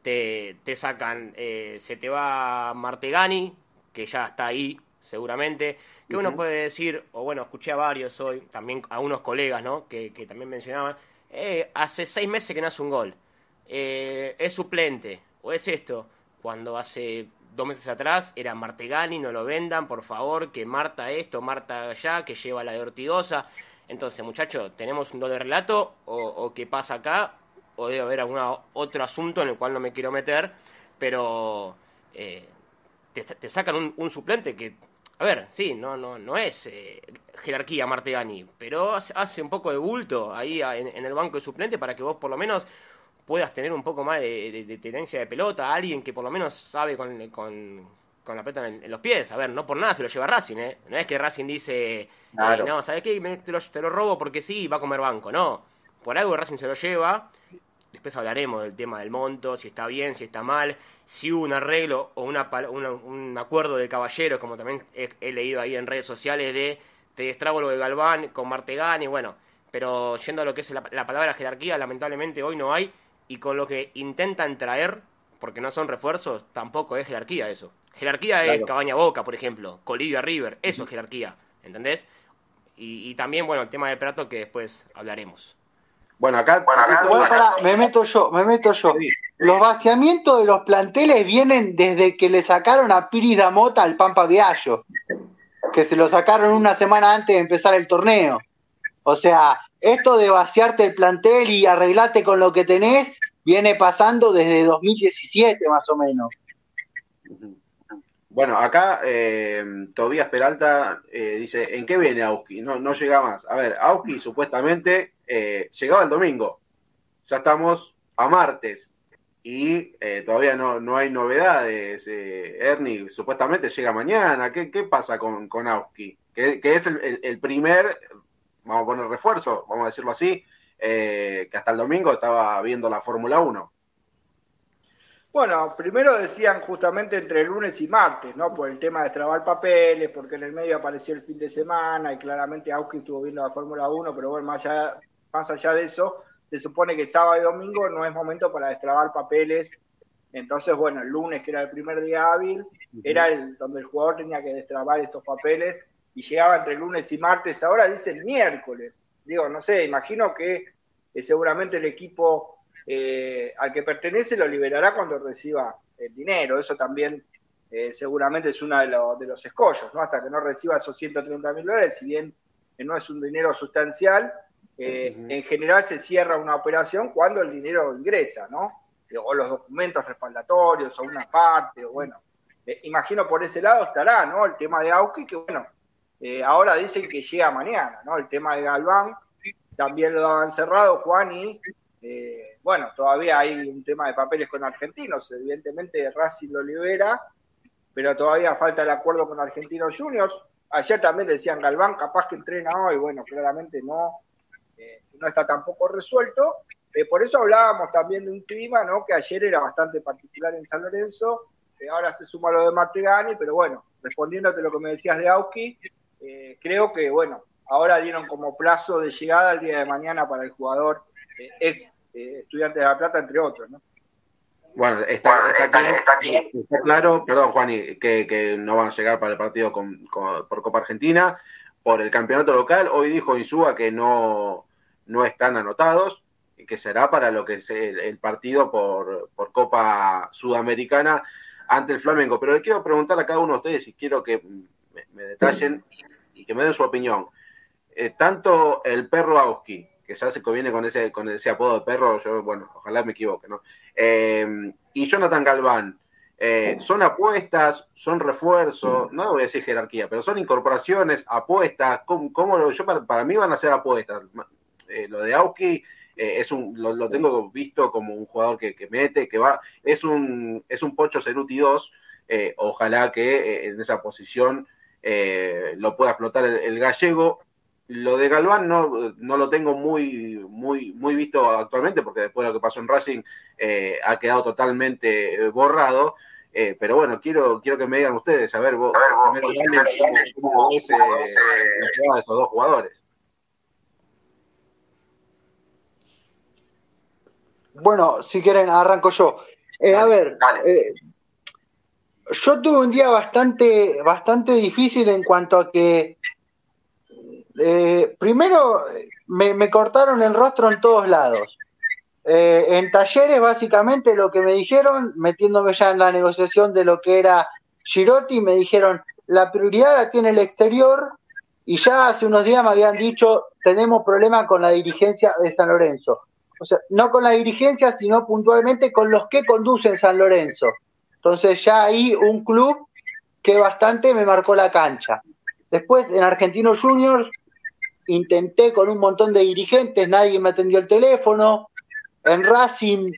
te, te sacan, eh, se te va Martegani, que ya está ahí seguramente, que uno puede decir, o bueno, escuché a varios hoy, también a unos colegas, ¿no? Que, que también mencionaban, eh, hace seis meses que no hace un gol, es suplente, o es esto, cuando hace dos meses atrás era Martegani, no lo vendan, por favor, que Marta esto, Marta allá, que lleva la de Ortigosa. Entonces, muchachos, ¿tenemos un doble relato o, qué pasa acá? O debe haber algún otro asunto en el cual no me quiero meter, pero eh, te, sacan un, suplente que, a ver, sí, no, no, no es eh, jerarquía Martegani, pero hace, un poco de bulto ahí en el banco de suplente para que vos por lo menos puedas tener un poco más de, tenencia de pelota, alguien que por lo menos sabe con, con, la pelota en, los pies. A ver, no por nada se lo lleva Racing, ¿eh? No es que Racing dice, eh, no, ¿sabes qué? te, lo, te, lo, robo porque sí, va a comer banco. No, por algo Racing se lo lleva. Después hablaremos del tema del monto, si está bien, si está mal, si hubo un arreglo o una, un acuerdo de caballeros, como también he, leído ahí en redes sociales, de te destrago lo de Galván con Martegani, bueno. Pero yendo a lo que es la, la palabra jerarquía, lamentablemente hoy no hay y con lo que intentan traer, porque no son refuerzos, tampoco es jerarquía eso. Jerarquía es Cabaña Boca, por ejemplo, Colivia River, eso es jerarquía, ¿entendés? Y, también, bueno, el tema de Prato que después hablaremos. Bueno, acá, me meto yo, me meto yo. Los vaciamientos de los planteles vienen desde que le sacaron a Piri Damota al Pampa Viallo, que se lo sacaron una semana antes de empezar el torneo. O sea, esto de vaciarte el plantel y arreglarte con lo que tenés viene pasando desde 2017 más o menos. Bueno, acá eh, Tobías Peralta eh, dice, ¿en qué viene Auski? No, no llega más. A ver, Auski supuestamente eh, llegaba el domingo. Ya estamos a martes y eh, todavía no, no hay novedades. Ernie supuestamente llega mañana. ¿Qué, qué pasa con, con Auski? Que, es el, el, primer vamos a poner refuerzo, vamos a decirlo así, eh, que hasta el domingo estaba viendo la Fórmula 1. Bueno, primero decían justamente entre lunes y martes, ¿no? Por el tema de trabar papeles, porque en el medio apareció el fin de semana y claramente Auski estuvo viendo la Fórmula 1, pero bueno, más allá, más allá de eso, se supone que sábado y domingo no es momento para destrabar papeles. Entonces, bueno, el lunes, que era el primer día hábil, era el donde el jugador tenía que destrabar estos papeles y llegaba entre lunes y martes, ahora dice el miércoles. Digo, no sé, imagino que eh, seguramente el equipo eh, al que pertenece lo liberará cuando reciba el dinero. Eso también eh, seguramente es uno de, de, los escollos, ¿no? Hasta que no reciba esos 130 mil dólares, si bien no es un dinero sustancial, en general se cierra una operación cuando el dinero ingresa, ¿no? O los documentos respaldatorios, o una parte, o bueno. imagino por ese lado estará, ¿no? El tema de Auki, que bueno, eh, ahora dicen que llega mañana, ¿no? El tema de Galván también lo han cerrado, Juan, y eh, bueno, todavía hay un tema de papeles con argentinos, evidentemente Racing lo libera, pero todavía falta el acuerdo con Argentinos Juniors. Ayer también decían Galván, capaz que entrena hoy, bueno, claramente no, eh, no está tampoco resuelto. por eso hablábamos también de un clima, ¿no? Que ayer era bastante particular en San Lorenzo, ahora se suma lo de Martegani, pero bueno, respondiéndote lo que me decías de Auski, eh, creo que, bueno, ahora dieron como plazo de llegada el día de mañana para el jugador, eh, es eh, estudiante de La Plata, entre otros, ¿no? Bueno, está, claro, perdón, Juan, que, que, no van a llegar para el partido con, por Copa Argentina, por el campeonato local. Hoy dijo Insúa que no, no están anotados, y que será para lo que es el, partido por, Copa Sudamericana ante el Flamengo. Pero le quiero preguntar a cada uno de ustedes y quiero que me, detallen y que me den su opinión. Eh, tanto el perro Auski, que ya se conviene con ese, con ese apodo de perro, yo, bueno, ojalá me equivoque, ¿no? Eh, y Jonathan Galván, eh, son apuestas, son refuerzos, no voy a decir jerarquía, pero son incorporaciones, apuestas, ¿cómo, yo para, mí van a ser apuestas? Eh, lo de Auski es un, lo, tengo visto como un jugador que, mete, que va, es un, es un Pocho Ceruti 2, ojalá que en esa posición lo pueda explotar el gallego, lo de Galván no, no lo tengo muy, muy, muy visto actualmente, porque después de lo que pasó en Racing eh, ha quedado totalmente eh, borrado. Eh, pero bueno, quiero, quiero que me digan ustedes, a ver, vos, cómo, ves de estos dos jugadores. Bueno, si quieren, arranco yo. a ver, yo tuve un día bastante, bastante difícil en cuanto a que eh, primero, me, cortaron el rostro en todos lados. Eh, en talleres, básicamente, lo que me dijeron, metiéndome ya en la negociación de lo que era Girotti, me dijeron, la prioridad la tiene el exterior y ya hace unos días me habían dicho, tenemos problema con la dirigencia de San Lorenzo. O sea, no con la dirigencia, sino puntualmente con los que conducen San Lorenzo. Entonces ya ahí un club que bastante me marcó la cancha. Después en Argentinos Juniors intenté con un montón de dirigentes, nadie me atendió el teléfono. En Racing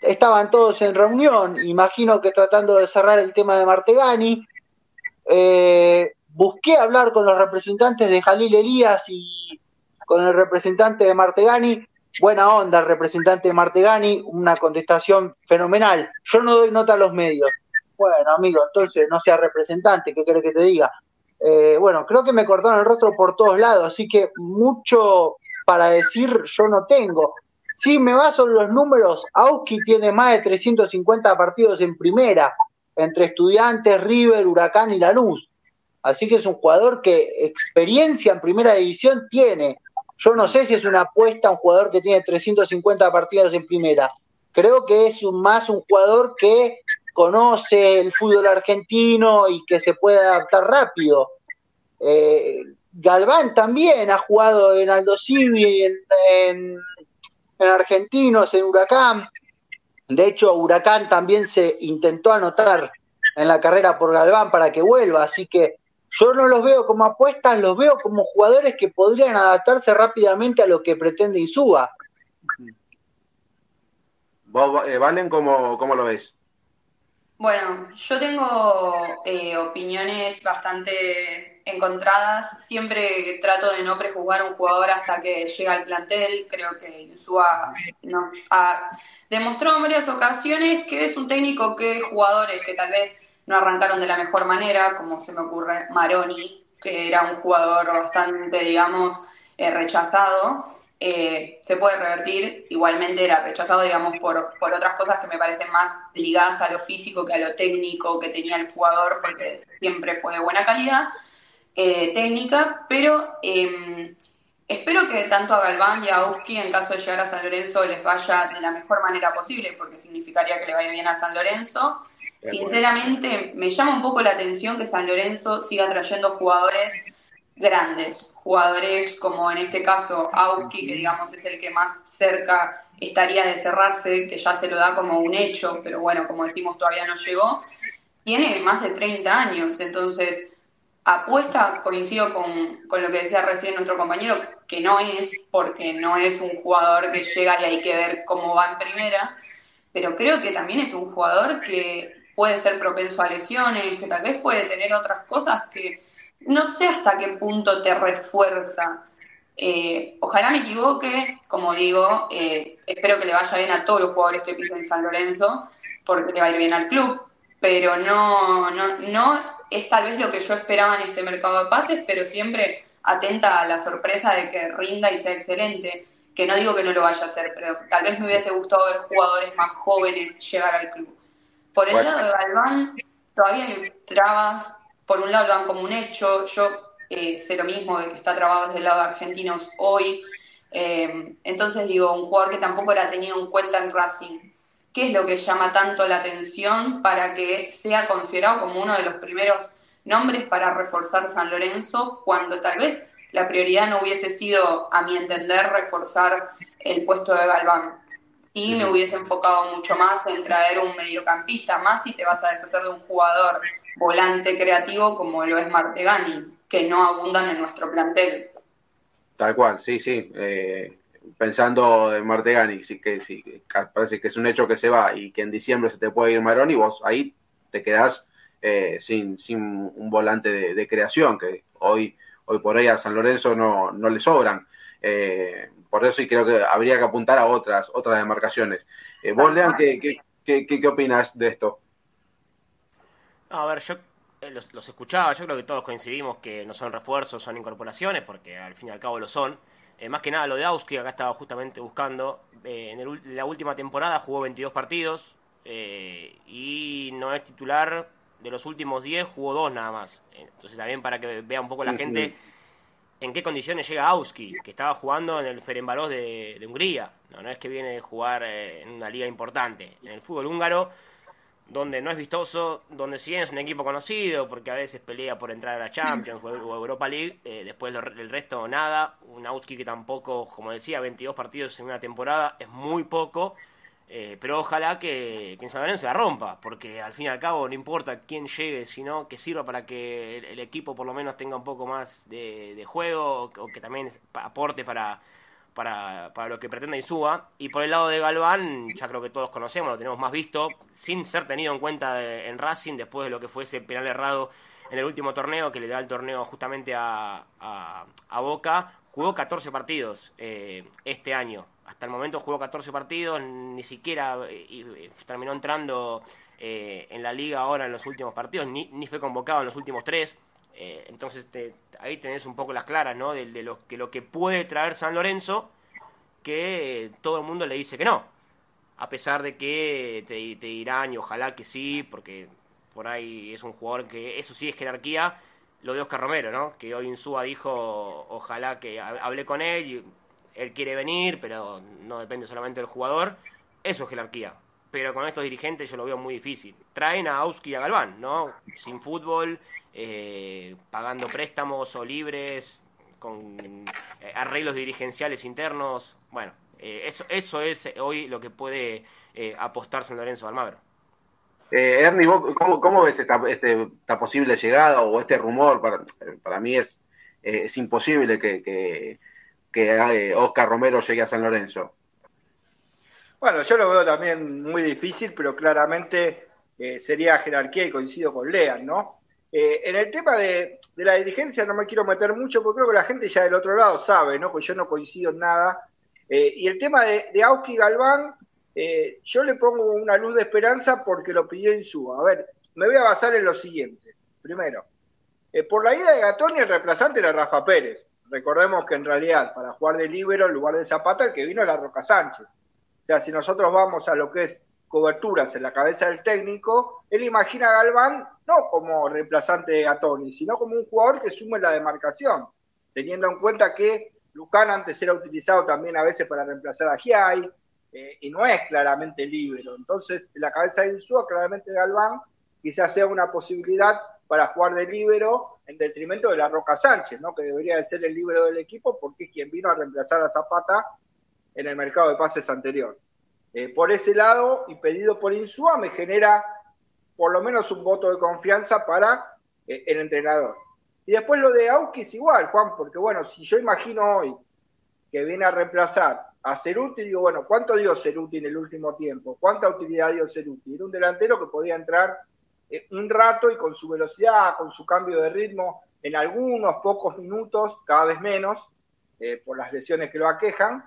estaban todos en reunión, imagino que tratando de cerrar el tema de Martegani. Eh, busqué hablar con los representantes de Jalil Elías y con el representante de Martegani. Buena onda, el representante de Martegani, una contestación fenomenal. Yo no doy nota a los medios. Bueno, amigo, entonces no sea representante, ¿qué quiere que te diga? Eh, bueno, creo que me cortaron el rostro por todos lados, así que mucho para decir yo no tengo. Si me baso en los números, Auski tiene más de 350 partidos en primera, entre estudiantes, River, Huracán y Lanús. Así que es un jugador que experiencia en primera división tiene. Yo no sé si es una apuesta un jugador que tiene 350 partidos en primera. Creo que es más un jugador que conoce el fútbol argentino y que se puede adaptar rápido. Eh, Galván también ha jugado en Aldo Civi, en, en, Argentinos, en Huracán. De hecho, Huracán también se intentó anotar en la carrera por Galván para que vuelva, así que yo no los veo como apuestas, los veo como jugadores que podrían adaptarse rápidamente a lo que pretende Insúa. ¿Vos, eh, Valen, cómo, cómo lo ves? Bueno, yo tengo eh, opiniones bastante encontradas. Siempre trato de no prejuzgar a un jugador hasta que llega al plantel. Creo que Insúa no, ha demostrado en varias ocasiones que es un técnico que jugadores que tal vez no arrancaron de la mejor manera, como se me ocurre Maroni, que era un jugador bastante, digamos, eh, rechazado eh, se puede revertir. Igualmente era rechazado, digamos, por, por otras cosas que me parecen más ligadas a lo físico que a lo técnico que tenía el jugador, porque siempre fue de buena calidad eh, técnica, pero em, espero que tanto a Galván y a Auski, en caso de llegar a San Lorenzo, les vaya de la mejor manera posible, porque significaría que le vaya bien a San Lorenzo. Sinceramente, me llama un poco la atención que San Lorenzo siga trayendo jugadores grandes, jugadores como en este caso Auki, que digamos es el que más cerca estaría de cerrarse, que ya se lo da como un hecho, pero bueno, como decimos, todavía no llegó, tiene más de 30 años, entonces apuesta, coincido con, con lo que decía recién nuestro compañero, que no es porque no es un jugador que llega y hay que ver cómo va en primera, pero creo que también es un jugador que puede ser propenso a lesiones, que tal vez puede tener otras cosas que no sé hasta qué punto te refuerza. Eh, ojalá me equivoque, como digo, eh, espero que le vaya bien a todos los jugadores que pisen San Lorenzo, porque le va a ir bien al club, pero no, no, no es tal vez lo que yo esperaba en este mercado de pases, pero siempre atenta a la sorpresa de que rinda y sea excelente, que no digo que no lo vaya a hacer, pero tal vez me hubiese gustado ver jugadores más jóvenes llegar al club. Por el lado de Galván, todavía hay trabas, por un lado lo dan como un hecho, yo eh, sé lo mismo de que está trabado desde el lado de argentinos hoy, Eh, entonces digo, un jugador que tampoco era tenido en cuenta en Racing. ¿Qué es lo que llama tanto la atención para que sea considerado como uno de los primeros nombres para reforzar San Lorenzo cuando tal vez la prioridad no hubiese sido, a mi entender, reforzar el puesto de Galván? Y me hubiese enfocado mucho más en traer un mediocampista, más si te vas a deshacer de un jugador volante creativo como lo es Martegani, que no abundan en nuestro plantel. Tal cual, sí, sí. Eh, pensando en Martegani, sí que sí, parece que es un hecho que se va y que en diciembre se te puede ir Maroni, vos ahí te quedás eh, sin, sin un volante de, creación, que hoy, hoy por hoy a San Lorenzo no, no le sobran. Eh, por eso y creo que habría que apuntar a otras, otras demarcaciones. vos, Lean, ¿qué, qué, qué, qué opinas de esto? A ver, yo eh, los, escuchaba, yo creo que todos coincidimos que no son refuerzos, son incorporaciones, porque al fin y al cabo lo son. Eh, más que nada lo de Auski, acá estaba justamente buscando, eh, en, la última temporada jugó 22 partidos y no es titular, de los últimos 10 jugó 2 nada más. Entonces también para que vea un poco la gente en qué condiciones llega Auski, que estaba jugando en el Ferenbaros de, de Hungría. No, no es que viene de jugar en una liga importante. En el fútbol húngaro donde no es vistoso, donde si bien es un equipo conocido, porque a veces pelea por entrar a la Champions o Europa League, eh, después el resto nada, un Auski que tampoco, como decía, 22 partidos en una temporada es muy poco, eh, pero ojalá que, que en San Lorenzo la rompa, porque al fin y al cabo no importa quién llegue, sino que sirva para que el, equipo por lo menos tenga un poco más de, de juego o que también aporte para para, para lo que pretende Insúa. Y por el lado de Galván, ya creo que todos conocemos, lo tenemos más visto, sin ser tenido en cuenta en Racing después de lo que fue ese penal errado en el último torneo, que le da el torneo justamente a, a, Boca. Jugó 14 partidos eh, este año. Hasta el momento jugó 14 partidos, ni siquiera eh, terminó entrando eh, en la liga ahora en los últimos partidos, ni, ni fue convocado en los últimos tres. Eh, entonces ahí tenés un poco las claras, ¿no? De, lo, que, lo que puede traer San Lorenzo, que todo el mundo le dice que no. A pesar de que te, dirán, y ojalá que sí, porque por ahí es un jugador que eso sí es jerarquía, lo de Oscar Romero, ¿no? Que hoy Insúa dijo, ojalá que hable con él, y él quiere venir, pero no depende solamente del jugador. Eso es jerarquía. Pero con estos dirigentes yo lo veo muy difícil. Traen a Auski y a Galván, ¿no? Sin fútbol, eh, pagando préstamos o libres, con eh, arreglos dirigenciales internos. Bueno, eh, eso, eso es hoy lo que puede apostar San Lorenzo Almagro. Ernie, cómo, ves esta, este, esta, posible llegada o este rumor? Para, para mí es, es imposible que, que, que Oscar Romero llegue a San Lorenzo. Bueno, yo lo veo también muy difícil, pero claramente sería jerarquía y coincido con Lean, ¿no? Eh, en el tema de, la dirigencia no me quiero meter mucho porque creo que la gente ya del otro lado sabe, ¿no? Pues yo no coincido en nada. Eh, y el tema de, de Auski Galván, eh, yo le pongo una luz de esperanza porque lo pidió Insúa. A ver, me voy a basar en lo siguiente. Primero, por la ida de Gatoni el reemplazante era Rafa Pérez. Recordemos que en realidad para jugar de líbero en lugar de Zapata el que vino era Roca Sánchez. O sea, si nosotros vamos a lo que es coberturas en la cabeza del técnico, él imagina a Galván no como reemplazante a Tony, sino como un jugador que sume la demarcación, teniendo en cuenta que Lucán antes era utilizado también a veces para reemplazar a Giai, eh, y no es claramente libre. Entonces, en la cabeza de Insúa, claramente Galván quizás sea una posibilidad para jugar de líbero en detrimento de la Roca Sánchez, ¿no? que debería de ser el líbero del equipo porque es quien vino a reemplazar a Zapata en el mercado de pases anterior. Eh, por ese lado, y pedido por Insúa, me genera por lo menos un voto de confianza para eh, el entrenador. Y después lo de Auki es igual, Juan, porque bueno, si yo imagino hoy que viene a reemplazar a Ceruti, digo, bueno, ¿cuánto dio Ceruti en el último tiempo? ¿Cuánta utilidad dio Ceruti? Era un delantero que podía entrar eh, un rato y con su velocidad, con su cambio de ritmo, en algunos pocos minutos, cada vez menos, por las lesiones que lo aquejan,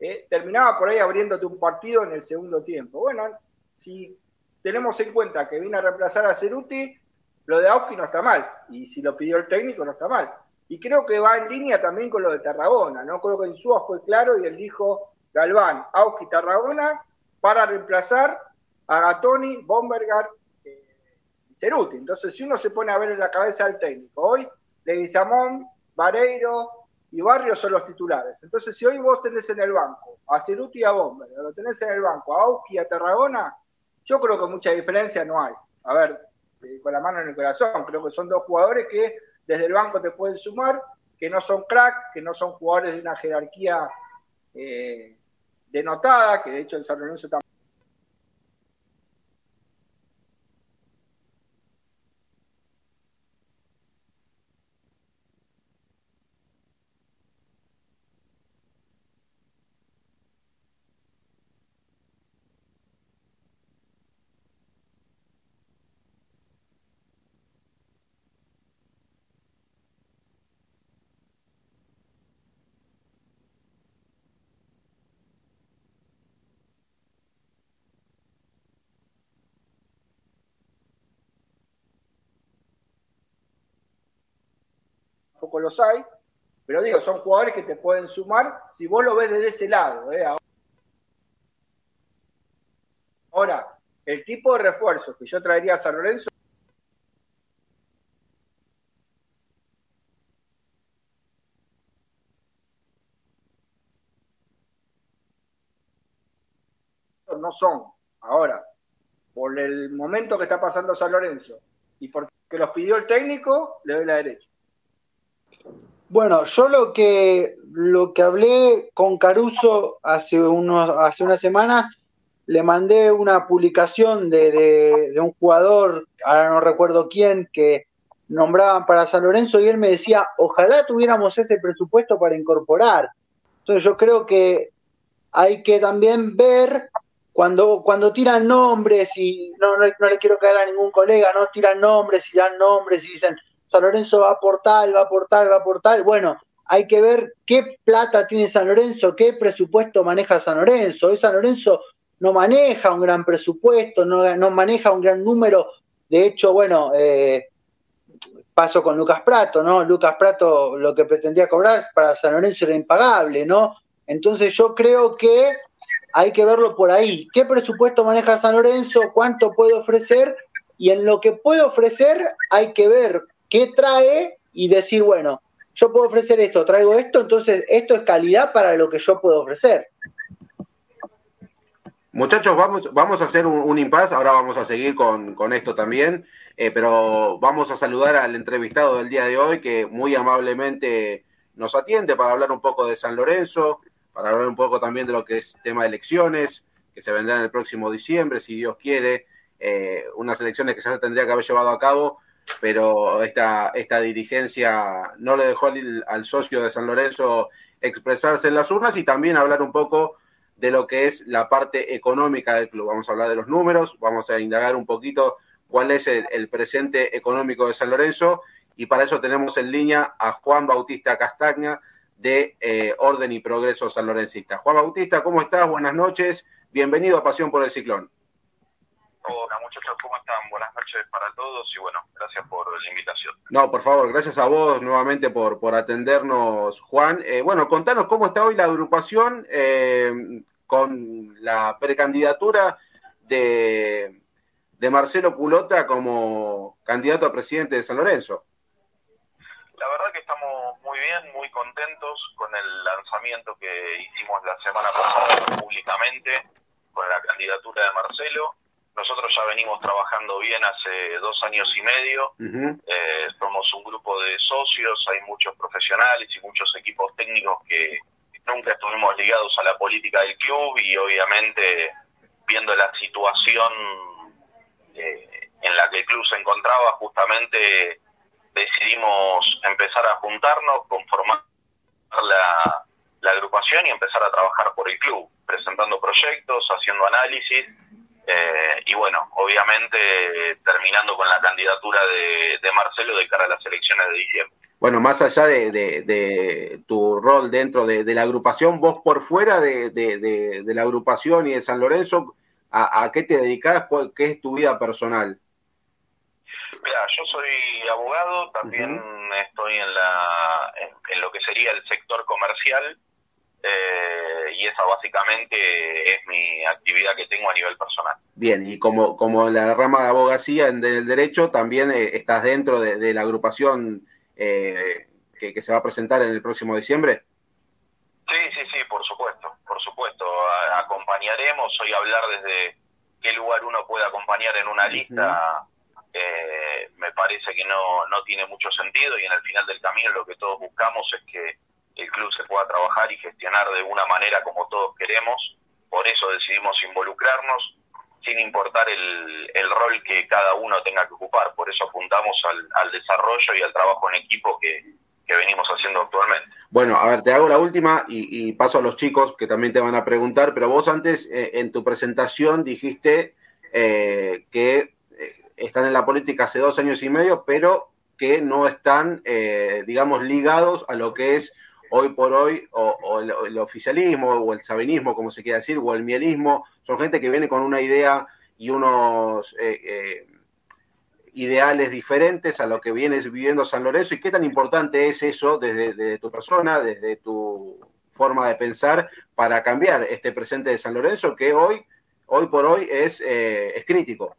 eh, terminaba por ahí abriéndote un partido en el segundo tiempo. Bueno, si tenemos en cuenta que vino a reemplazar a Ceruti, lo de Auski no está mal, y si lo pidió el técnico no está mal. Y creo que va en línea también con lo de Tarragona, ¿no? Creo que en Suaz fue claro y él dijo Galván, Auski, Tarragona, para reemplazar a Gatoni, Bombergar eh, y Ceruti. Entonces, si uno se pone a ver en la cabeza del técnico, hoy Leguizamón, Vareiro, y Barrios son los titulares. Entonces, si hoy vos tenés en el banco a Ceruti y a Bomber, lo tenés en el banco a Auski y a Tarragona, yo creo que mucha diferencia no hay. A ver, eh, con la mano en el corazón, creo que son dos jugadores que desde el banco te pueden sumar, que no son crack, que no son jugadores de una jerarquía eh, denotada, que de hecho el San Lorenzo también poco los hay, pero digo, son jugadores que te pueden sumar si vos lo ves desde ese lado. ¿eh? Ahora, el tipo de refuerzo que yo traería a San Lorenzo no son. Ahora, por el momento que está pasando San Lorenzo y porque los pidió el técnico, le doy la derecha. Bueno, yo lo que lo que hablé con Caruso hace unos hace unas semanas, le mandé una publicación de, de, un jugador, ahora no recuerdo quién, que nombraban para San Lorenzo y él me decía, ojalá tuviéramos ese presupuesto para incorporar. Entonces yo creo que hay que también ver cuando, cuando tiran nombres y no, no, no le quiero caer a ningún colega, no tiran nombres y dan nombres y dicen, San Lorenzo va por tal, va por tal, va por tal. Bueno, hay que ver qué plata tiene San Lorenzo, qué presupuesto maneja San Lorenzo. Hoy San Lorenzo no maneja un gran presupuesto, no, no maneja un gran número. De hecho, bueno, eh, paso con Lucas Prato, ¿no? Lucas Prato lo que pretendía cobrar para San Lorenzo era impagable, ¿no? Entonces yo creo que hay que verlo por ahí. ¿Qué presupuesto maneja San Lorenzo? ¿Cuánto puede ofrecer? Y en lo que puede ofrecer hay que ver qué trae y decir, bueno, yo puedo ofrecer esto, traigo esto, entonces esto es calidad para lo que yo puedo ofrecer. Muchachos, vamos, vamos a hacer un, un impasse, ahora vamos a seguir con, con esto también, eh, pero vamos a saludar al entrevistado del día de hoy que muy amablemente nos atiende para hablar un poco de San Lorenzo, para hablar un poco también de lo que es tema de elecciones, que se vendrán el próximo diciembre, si Dios quiere, eh, unas elecciones que ya se tendría que haber llevado a cabo pero esta, esta dirigencia no le dejó al, socio de San Lorenzo expresarse en las urnas y también hablar un poco de lo que es la parte económica del club. Vamos a hablar de los números, vamos a indagar un poquito cuál es el, el presente económico de San Lorenzo y para eso tenemos en línea a Juan Bautista Castaña de eh, Orden y Progreso San Lorencista. Juan Bautista, ¿cómo estás? Buenas noches. Bienvenido a Pasión por el Ciclón. Hola muchachos, ¿cómo están? Buenas noches para todos y bueno, gracias por la invitación. No, por favor, gracias a vos nuevamente por, por atendernos, Juan. Eh, bueno, contanos cómo está hoy la agrupación eh, con la precandidatura de, de Marcelo Culota como candidato a presidente de San Lorenzo. La verdad que estamos muy bien, muy contentos con el lanzamiento que hicimos la semana pasada públicamente con la candidatura de Marcelo nosotros ya venimos trabajando bien hace dos años y medio. Uh -huh. eh, somos un grupo de socios, hay muchos profesionales y muchos equipos técnicos que nunca estuvimos ligados a la política del club y obviamente viendo la situación eh, en la que el club se encontraba, justamente decidimos empezar a juntarnos, conformar la, la agrupación y empezar a trabajar por el club, presentando proyectos, haciendo análisis eh, y bueno, obviamente terminando con la candidatura de, de, Marcelo de cara a las elecciones de diciembre. Bueno, más allá de, de, de tu rol dentro de, la agrupación, vos por fuera de, la agrupación y de San Lorenzo, ¿a, a qué te dedicas? ¿Qué es tu vida personal? Mira, yo soy abogado, también uh -huh. estoy en, la, en, en lo que sería el sector comercial, eh, y esa básicamente es mi actividad que tengo a nivel personal. Bien, y como, como la rama de abogacía en el derecho, también eh, estás dentro de, de la agrupación eh, que, se va a presentar en el próximo diciembre? Sí, sí, sí, por supuesto, por supuesto. acompañaremos, hoy hablar desde qué lugar uno puede acompañar en una lista, eh, me parece que no, no tiene mucho sentido y en el final del camino lo que todos buscamos es que el club se pueda trabajar y gestionar de una manera como todos queremos. Por eso decidimos involucrarnos sin importar el, el rol que cada uno tenga que ocupar. Por eso apuntamos al, al desarrollo y al trabajo en equipo que, que venimos haciendo actualmente. Bueno, a ver, te hago la última y, paso a los chicos que también te van a preguntar, pero vos antes eh, en tu presentación dijiste eh, que eh, están en la política hace dos años y medio, pero que no están, digamos, ligados a lo que es hoy por hoy o, el, oficialismo o el sabinismo, como se quiera decir, o el mielismo. Son gente que viene con una idea y unos ideales diferentes a lo que vienes viviendo San Lorenzo y qué tan importante es eso desde, tu persona, desde tu forma de pensar para cambiar este presente de San Lorenzo que hoy, hoy por hoy es, eh, es crítico.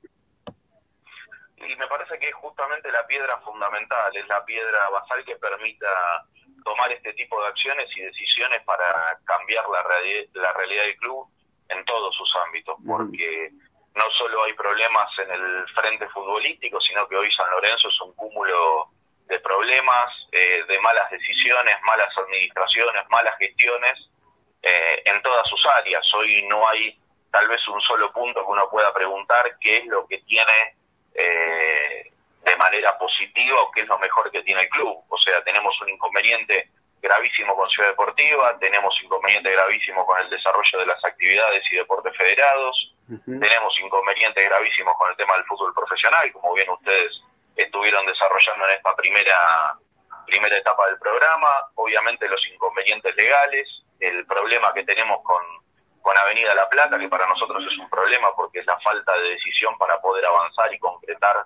Y me parece que es justamente la piedra fundamental, es la piedra basal que permita tomar este tipo de acciones y decisiones para cambiar la, la realidad del club en todos sus ámbitos, porque no solo hay problemas en el frente futbolístico, sino que hoy San Lorenzo es un cúmulo de problemas, eh, de malas decisiones, malas administraciones, malas gestiones eh, en todas sus áreas. Hoy no hay tal vez un solo punto que uno pueda preguntar qué es lo que tiene eh, de manera positiva o qué es lo mejor que tiene el club. O sea, tenemos un inconveniente gravísimo con Ciudad Deportiva, tenemos inconveniente gravísimo con el desarrollo de las actividades y deportes federados, tenemos inconvenientes gravísimos con el tema del fútbol profesional, como bien ustedes estuvieron desarrollando en esta primera primera etapa del programa, obviamente los inconvenientes legales, el problema que tenemos con, con Avenida La Plata, que para nosotros es un problema porque es la falta de decisión para poder avanzar y concretar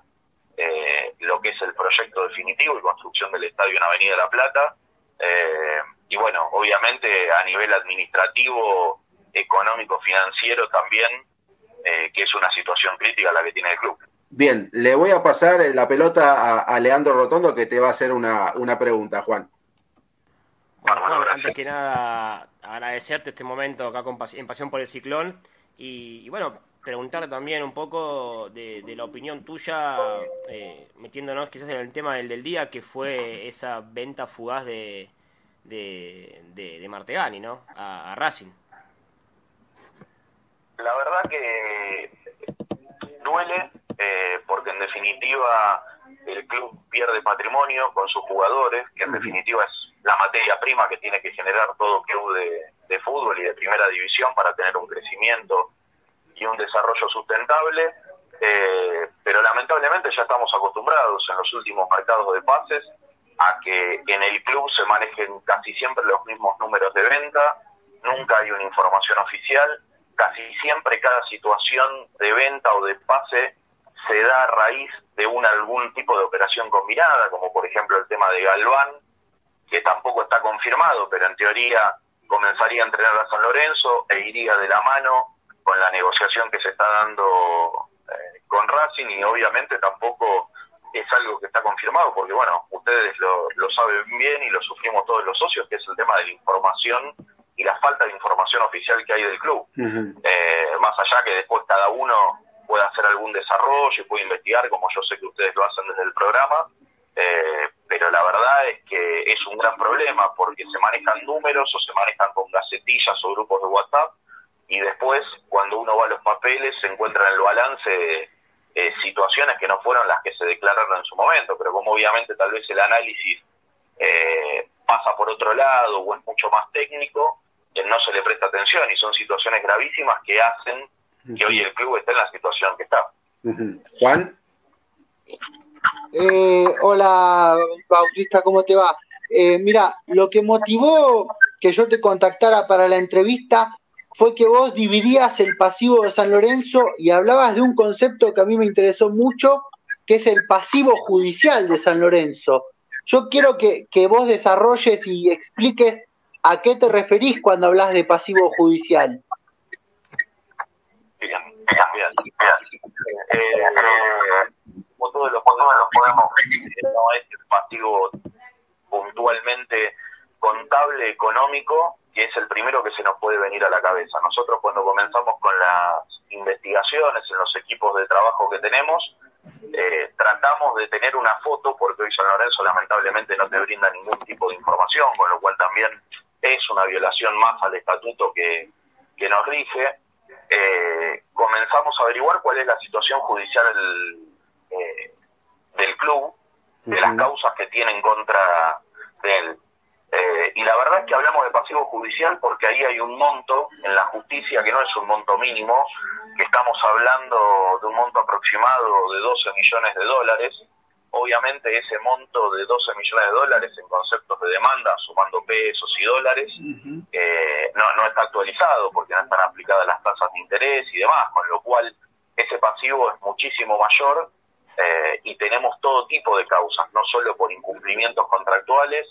eh, lo que es el proyecto definitivo y construcción del estadio en Avenida La Plata. Eh, y bueno, obviamente a nivel administrativo, económico, financiero también, eh, que es una situación crítica la que tiene el club. Bien, le voy a pasar la pelota a, Leandro Rotondo que te va a hacer una, una pregunta, Juan. Bueno, antes que nada, agradecerte este momento acá en Pasión por el Ciclón y, bueno, preguntar también un poco de, la opinión tuya, eh, metiéndonos quizás en el tema del, del día, que fue esa venta fugaz de, de, de, Martegani, ¿no? a Racing la verdad que duele eh, porque en definitiva el club pierde patrimonio con sus jugadores, que en definitiva es la materia prima que tiene que generar todo club de, de fútbol y de primera división para tener un crecimiento y un desarrollo sustentable. Eh, pero lamentablemente ya estamos acostumbrados en los últimos mercados de pases a que en el club se manejen casi siempre los mismos números de venta, nunca hay una información oficial casi siempre cada situación de venta o de pase se da a raíz de un algún tipo de operación combinada, como por ejemplo el tema de Galván, que tampoco está confirmado, pero en teoría comenzaría a entrenar a San Lorenzo e iría de la mano con la negociación que se está dando eh, con Racing y obviamente tampoco es algo que está confirmado porque bueno, ustedes lo, lo saben bien y lo sufrimos todos los socios, que es el tema de la información y la falta de información oficial que hay del club. Eh, más allá que después cada uno pueda hacer algún desarrollo y puede investigar, como yo sé que ustedes lo hacen desde el programa, eh, pero la verdad es que es un gran problema porque se manejan números o se manejan con gacetillas o grupos de WhatsApp y después cuando uno va a los papeles se encuentran en el balance eh, situaciones que no fueron las que se declararon en su momento, pero como obviamente tal vez el análisis pasa por otro lado o es mucho más técnico, no se le presta atención y son situaciones gravísimas que hacen que hoy el club esté en la situación que está. Juan. Eh, hola Bautista, ¿cómo te va? Eh, mira, lo que motivó que yo te contactara para la entrevista fue que vos dividías el pasivo de San Lorenzo y hablabas de un concepto que a mí me interesó mucho, que es el pasivo judicial de San Lorenzo. Yo quiero que, vos desarrolles y expliques ¿A qué te referís cuando hablas de pasivo judicial? Bien, bien, bien. Eh, como todos los podemos, no es pasivo puntualmente contable económico, que es el primero que se nos puede venir a la cabeza. Nosotros cuando comenzamos con las investigaciones en los equipos de trabajo que tenemos, eh, tratamos de tener una foto, porque hoy San Lorenzo lamentablemente no te brinda ningún tipo de información, con lo cual también es una violación más al estatuto que, que nos rige. Eh, comenzamos a averiguar cuál es la situación judicial del, eh, del club, de las causas que tiene en contra de él. Eh, y la verdad es que hablamos de pasivo judicial porque ahí hay un monto en la justicia que no es un monto mínimo, que estamos hablando de un monto aproximado de 12 millones de dólares. Obviamente ese monto de 12 millones de dólares en conceptos de demanda, sumando pesos y dólares, eh, no, no está actualizado porque no están aplicadas las tasas de interés y demás, con lo cual ese pasivo es muchísimo mayor eh, y tenemos todo tipo de causas, no solo por incumplimientos contractuales,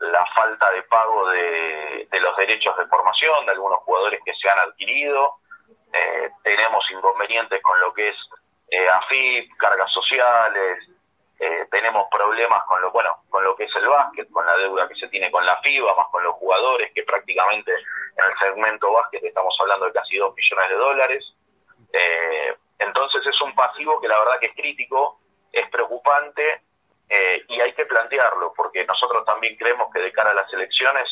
la falta de pago de, los derechos de formación de algunos jugadores que se han adquirido, eh, tenemos inconvenientes con lo que es eh, AFIP, cargas sociales, eh, tenemos problemas con lo bueno con lo que es el básquet, con la deuda que se tiene con la FIBA, más con los jugadores, que prácticamente en el segmento básquet estamos hablando de casi 2 millones de dólares. Eh, entonces es un pasivo que la verdad que es crítico, es preocupante eh, y hay que plantearlo, porque nosotros también creemos que de cara a las elecciones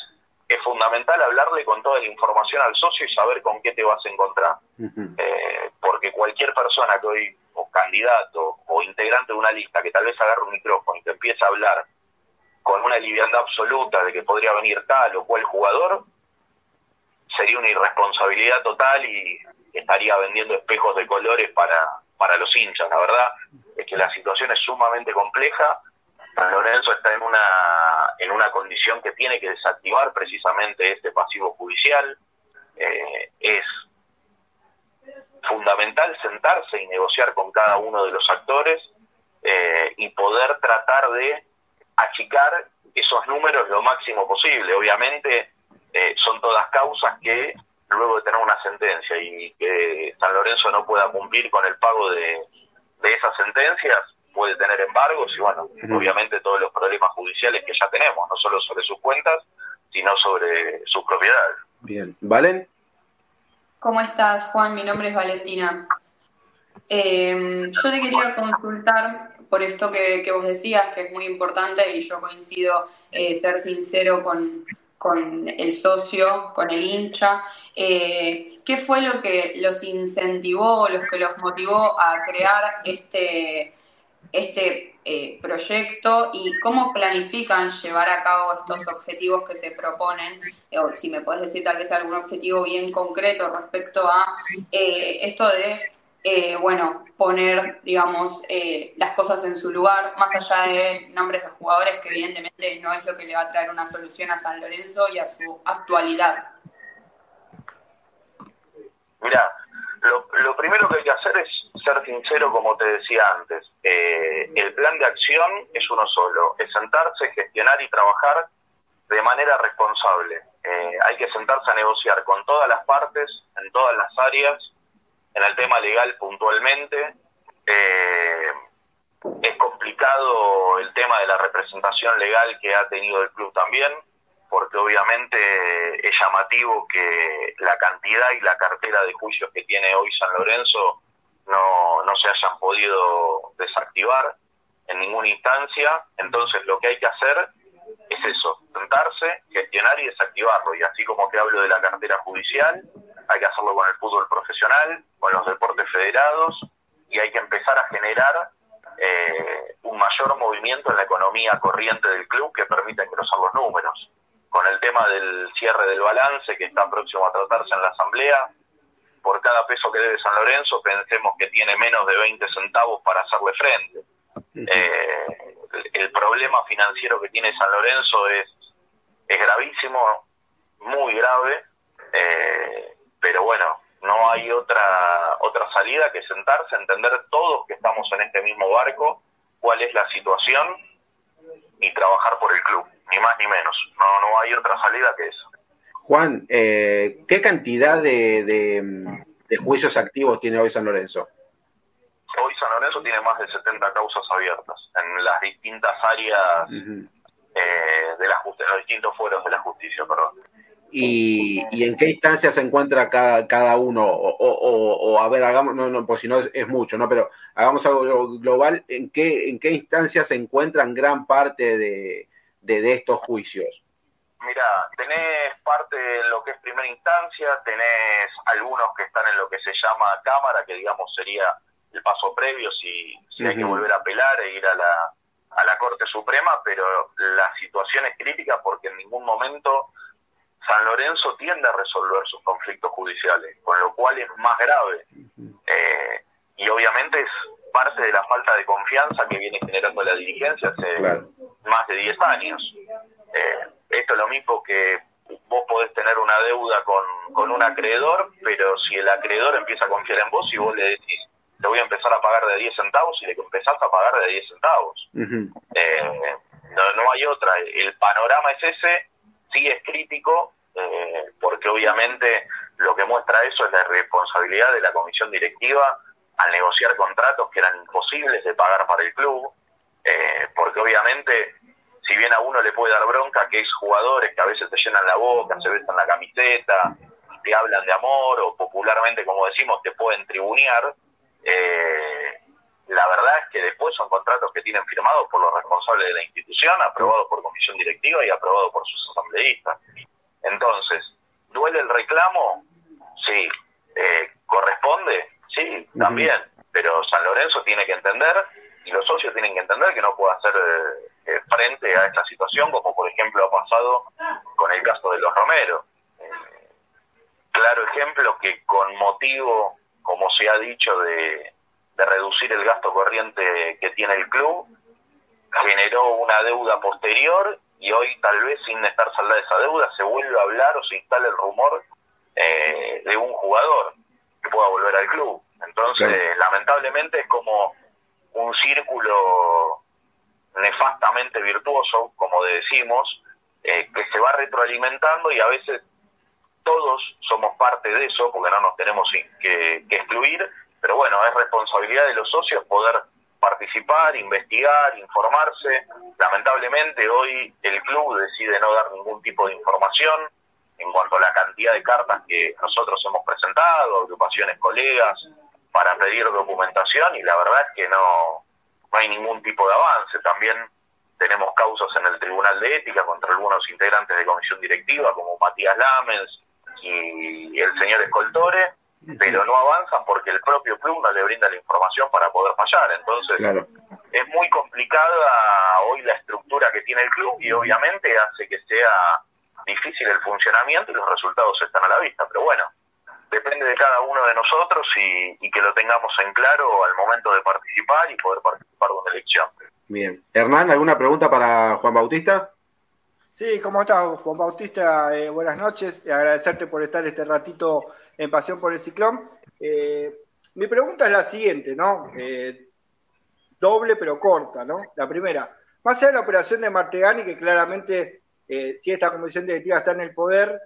es fundamental hablarle con toda la información al socio y saber con qué te vas a encontrar. eh, porque cualquier persona que hoy, o candidato, o integrante de una lista, que tal vez agarre un micrófono y te empiece a hablar con una liviandad absoluta de que podría venir tal o cual jugador, sería una irresponsabilidad total y estaría vendiendo espejos de colores para, para los hinchas. La verdad es que la situación es sumamente compleja. San Lorenzo está en una, en una condición que tiene que desactivar precisamente este pasivo judicial. Eh, es fundamental sentarse y negociar con cada uno de los actores eh, y poder tratar de achicar esos números lo máximo posible. Obviamente eh, son todas causas que luego de tener una sentencia y que San Lorenzo no pueda cumplir con el pago de, de esas sentencias, puede tener embargos y bueno, obviamente todos los problemas judiciales que ya tenemos, no solo sobre sus cuentas, sino sobre sus propiedades. Bien, ¿Valen? ¿Cómo estás, Juan? Mi nombre es Valentina. Eh, yo te quería consultar por esto que, que, vos decías, que es muy importante y yo coincido eh, ser sincero con, con el socio, con el hincha. Eh, ¿Qué fue lo que los incentivó, los que los motivó a crear este, este eh, proyecto y cómo planifican llevar a cabo estos objetivos que se proponen? o si me puedes decir tal vez algún objetivo bien concreto respecto a eh, esto de eh, bueno, poner, digamos, eh, las cosas en su lugar, más allá de nombres de jugadores, que evidentemente no es lo que le va a traer una solución a San Lorenzo y a su actualidad. Mira, lo, lo primero que hay que hacer es ser sincero, como te decía antes. Eh, el plan de acción es uno solo, es sentarse, gestionar y trabajar de manera responsable. Eh, hay que sentarse a negociar con todas las partes, en todas las áreas, en el tema legal puntualmente. Eh, es complicado el tema de la representación legal que ha tenido el club también, porque obviamente es llamativo que la cantidad y la cartera de juicios que tiene hoy San Lorenzo no, no se hayan podido desactivar en ninguna instancia. Entonces lo que hay que hacer es eso, sentarse, gestionar y desactivarlo. Y así como te hablo de la cartera judicial, hay que hacerlo con el fútbol profesional, con los deportes federados y hay que empezar a generar eh, un mayor movimiento en la economía corriente del club que permita engrosar los números. Con el tema del cierre del balance que está próximo a tratarse en la Asamblea, por cada peso que debe San Lorenzo pensemos que tiene menos de 20 centavos para hacerle frente. Eh, el, problema financiero que tiene San Lorenzo es, es gravísimo, muy grave, eh, pero bueno, no hay otra otra salida que sentarse, entender todos que estamos en este mismo barco, cuál es la situación y trabajar por el club, ni más ni menos. No no hay otra salida que eso. Juan, eh, ¿qué cantidad de, de, de, juicios activos tiene hoy San Lorenzo? Hoy San Lorenzo tiene más de 70 causas abiertas en las distintas áreas uh -huh. eh, de, la en los distintos fueros de la justicia, perdón. Y, en qué instancia se encuentra cada, cada uno, o, a ver, hagamos, no, no, pues si no es, mucho, ¿no? Pero hagamos algo global, ¿en qué, en qué instancia se encuentran gran parte de, de, estos juicios? Mira, tenés parte en lo que es primera instancia, tenés algunos que están en lo que se llama cámara, que digamos sería el paso previo si, si hay que volver a apelar e ir a la, a la Corte Suprema, pero la situación es crítica porque en ningún momento San Lorenzo tiende a resolver sus conflictos judiciales, con lo cual es más grave. Eh, y obviamente es parte de la falta de confianza que viene generando la dirigencia hace más de 10 años. Eh, esto es lo mismo que vos podés tener una deuda con, con un acreedor, pero si el acreedor empieza a confiar en vos y vos le decís, te voy a empezar a pagar de 10 centavos y le empezás a pagar de 10 centavos. eh, no, no hay otra. El panorama es ese, sí es crítico, eh, porque obviamente lo que muestra eso es la responsabilidad de la comisión directiva al negociar contratos que eran imposibles de pagar para el club, eh, porque obviamente si bien a uno le puede dar bronca que hay jugadores que a veces te llenan la boca, se besan la camiseta, te hablan de amor o popularmente como decimos te pueden tribunear, eh, la verdad es que después son contratos que tienen firmados por los responsables de la institución, aprobados por comisión directiva y aprobados por sus asambleístas. Entonces, ¿duele el reclamo? Sí. Eh, ¿Corresponde? Sí, también. Pero San Lorenzo tiene que entender y los socios tienen que entender que no puede hacer eh, eh, frente a esta situación, como por ejemplo ha pasado con el caso de los Romero. claro ejemplo que con motivo, como se ha dicho, de, de reducir el gasto corriente que tiene el club, generó una deuda posterior y hoy tal vez sin estar saldada esa deuda se vuelve a hablar o se instala el rumor eh, de un jugador que pueda volver al club. Entonces, lamentablemente es como un círculo nefastamente virtuoso, como decimos, eh, que se va retroalimentando y a veces todos somos parte de eso, porque no nos tenemos que excluir, pero bueno, es responsabilidad de los socios poder participar, investigar, informarse. Lamentablemente hoy el club decide no dar ningún tipo de información en cuanto a la cantidad de cartas que nosotros hemos presentado, agrupaciones colegas, para pedir documentación y la verdad es que no, no hay ningún tipo de avance. También tenemos causas en el Tribunal de Ética contra algunos integrantes de comisión directiva como Matías Lamens y el señor Escoltore pero no avanzan porque el propio club no le brinda la información para poder fallar. Entonces, es muy complicada hoy la estructura que tiene el club y obviamente hace que sea difícil el funcionamiento y los resultados están a la vista. Pero bueno, depende de cada uno de nosotros y, que lo tengamos en claro al momento de participar y poder participar de una elección. Bien. Hernán, ¿alguna pregunta para Juan Bautista? Sí, ¿cómo estás, Juan Bautista? Eh, buenas noches. y Agradecerte por estar este ratito en Pasión por el Ciclón. Eh, mi pregunta es la siguiente, ¿no? Eh, doble pero corta, ¿no? La primera, más allá de la operación de Martegani, que claramente eh, si esta comisión directiva está en el poder,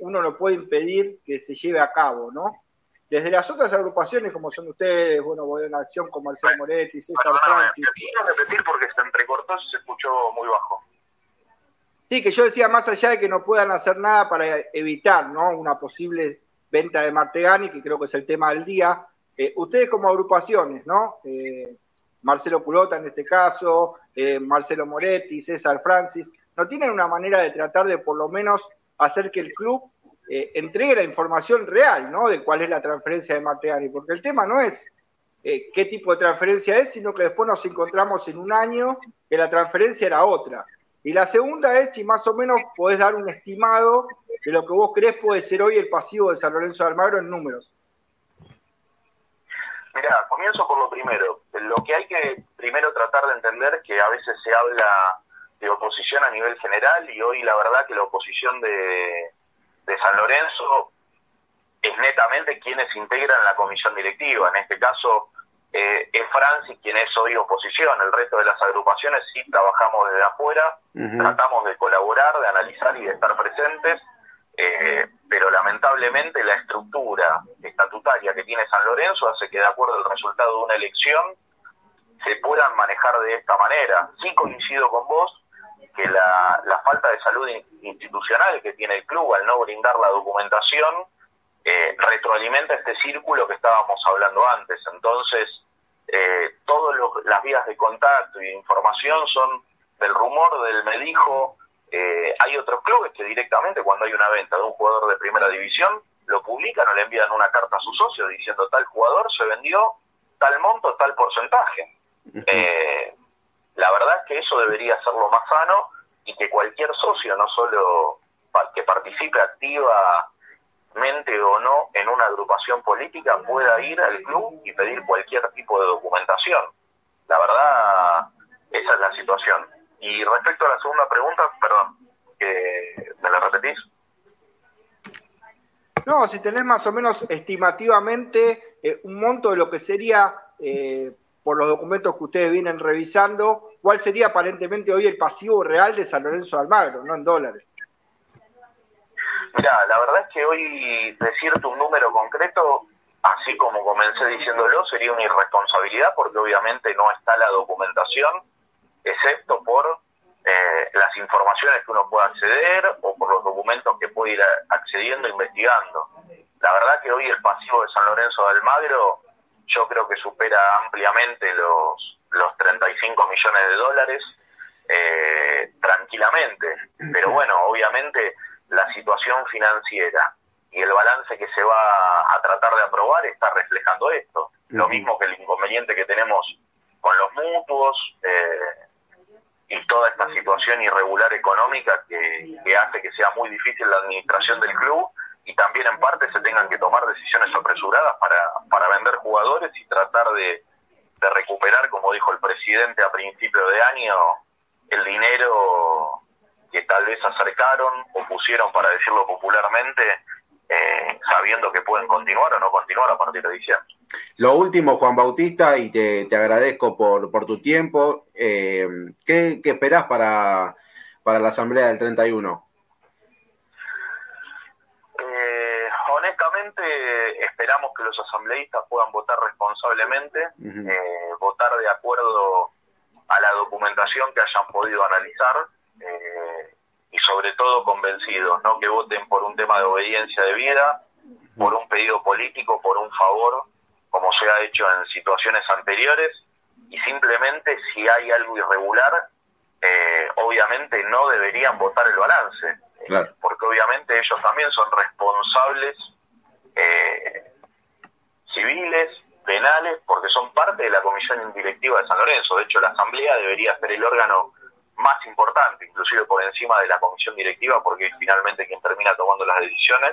uno no puede impedir que se lleve a cabo, ¿no? Desde las otras agrupaciones, como son ustedes, bueno, voy una acción con Marcelo Moretti, César Francis. Quiero repetir porque se entrecortó se escuchó muy bajo. Sí, que yo decía, más allá de que no puedan hacer nada para evitar ¿no? una posible venta de Martegani, que creo que es el tema del día. Eh, ustedes como agrupaciones, ¿no? Eh, Marcelo Culota en este caso, eh, Marcelo Moretti, César Francis, ¿no tienen una manera de tratar de por lo menos hacer que el club entregue la información real, ¿no? De cuál es la transferencia de Martegani, porque el tema no es qué tipo de transferencia es, sino que después nos encontramos en un año que la transferencia era otra. Y la segunda es si más o menos podés dar un estimado de lo que vos crees puede ser hoy el pasivo de San Lorenzo de Almagro en números. Mira, comienzo por lo primero. Lo que hay que primero tratar de entender que a veces se habla de oposición a nivel general y hoy la verdad que la oposición de, de San Lorenzo es netamente quienes integran la comisión directiva. En este caso, eh, es Francis quien es hoy oposición. El resto de las agrupaciones sí trabajamos desde afuera, tratamos de colaborar, de analizar y de estar presentes, eh, pero lamentablemente la estructura estatutaria que tiene San Lorenzo hace que de acuerdo al resultado de una elección se puedan manejar de esta manera. Sí coincido con vos que la, la falta de salud institucional que tiene el club al no brindar la documentación eh, retroalimenta este círculo que estábamos hablando antes. Entonces, eh, todas las vías de contacto y de información son del rumor, del me dijo. Eh, hay otros clubes que directamente cuando hay una venta de un jugador de primera división, lo publican o le envían una carta a su socio diciendo tal jugador se vendió tal monto, tal porcentaje. Eh, la verdad es que eso debería ser lo más sano y que cualquier socio, no solo que participe activa mente o no en una agrupación política pueda ir al club y pedir cualquier tipo de documentación. La verdad, esa es la situación. Y respecto a la segunda pregunta, perdón, ¿me la repetís? No, si tenés más o menos estimativamente eh, un monto de lo que sería, eh, por los documentos que ustedes vienen revisando, cuál sería aparentemente hoy el pasivo real de San Lorenzo de Almagro, no en dólares. Mira, la verdad es que hoy decirte un número concreto, así como comencé diciéndolo, sería una irresponsabilidad porque obviamente no está la documentación, excepto por eh, las informaciones que uno puede acceder o por los documentos que puede ir accediendo e investigando. La verdad que hoy el pasivo de San Lorenzo de Almagro yo creo que supera ampliamente los, los 35 millones de dólares eh, tranquilamente. Pero bueno, obviamente la situación financiera y el balance que se va a tratar de aprobar está reflejando esto. Lo mismo que el inconveniente que tenemos con los mutuos eh, y toda esta situación irregular económica que, hace que sea muy difícil la administración del club y también en parte se tengan que tomar decisiones apresuradas para, para vender jugadores y tratar de, de recuperar, como dijo el presidente a principio de año, el dinero que tal vez acercaron o pusieron, para decirlo popularmente, eh, sabiendo que pueden continuar o no continuar a partir de diciembre. Lo último, Juan Bautista, y te, agradezco por, por tu tiempo. Eh, ¿qué, ¿Qué esperás para, para la asamblea del 31? Eh, honestamente, esperamos que los asambleístas puedan votar responsablemente, votar de acuerdo a la documentación que hayan podido analizar eh, y sobre todo convencidos, no que voten por un tema de obediencia de vida, por un pedido político, por un favor, como se ha hecho en situaciones anteriores, y simplemente si hay algo irregular, eh, obviamente no deberían votar el balance, porque obviamente ellos también son responsables eh, civiles, penales, porque son parte de la comisión directiva de San Lorenzo. De hecho, la Asamblea debería ser el órgano más importante, inclusive por encima de la comisión directiva, porque es finalmente quien termina tomando las decisiones.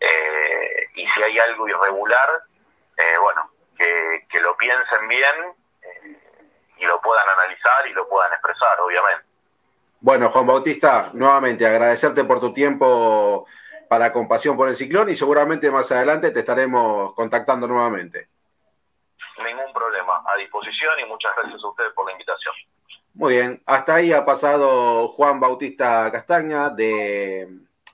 Eh, y si hay algo irregular, eh, bueno, que, que, lo piensen bien eh, y lo puedan analizar y lo puedan expresar, obviamente. Bueno, Juan Bautista, nuevamente agradecerte por tu tiempo para Compasión por el Ciclón y seguramente más adelante te estaremos contactando nuevamente. Ningún problema, a disposición y muchas gracias a ustedes por la invitación. Muy bien, hasta ahí ha pasado Juan Bautista Castaña de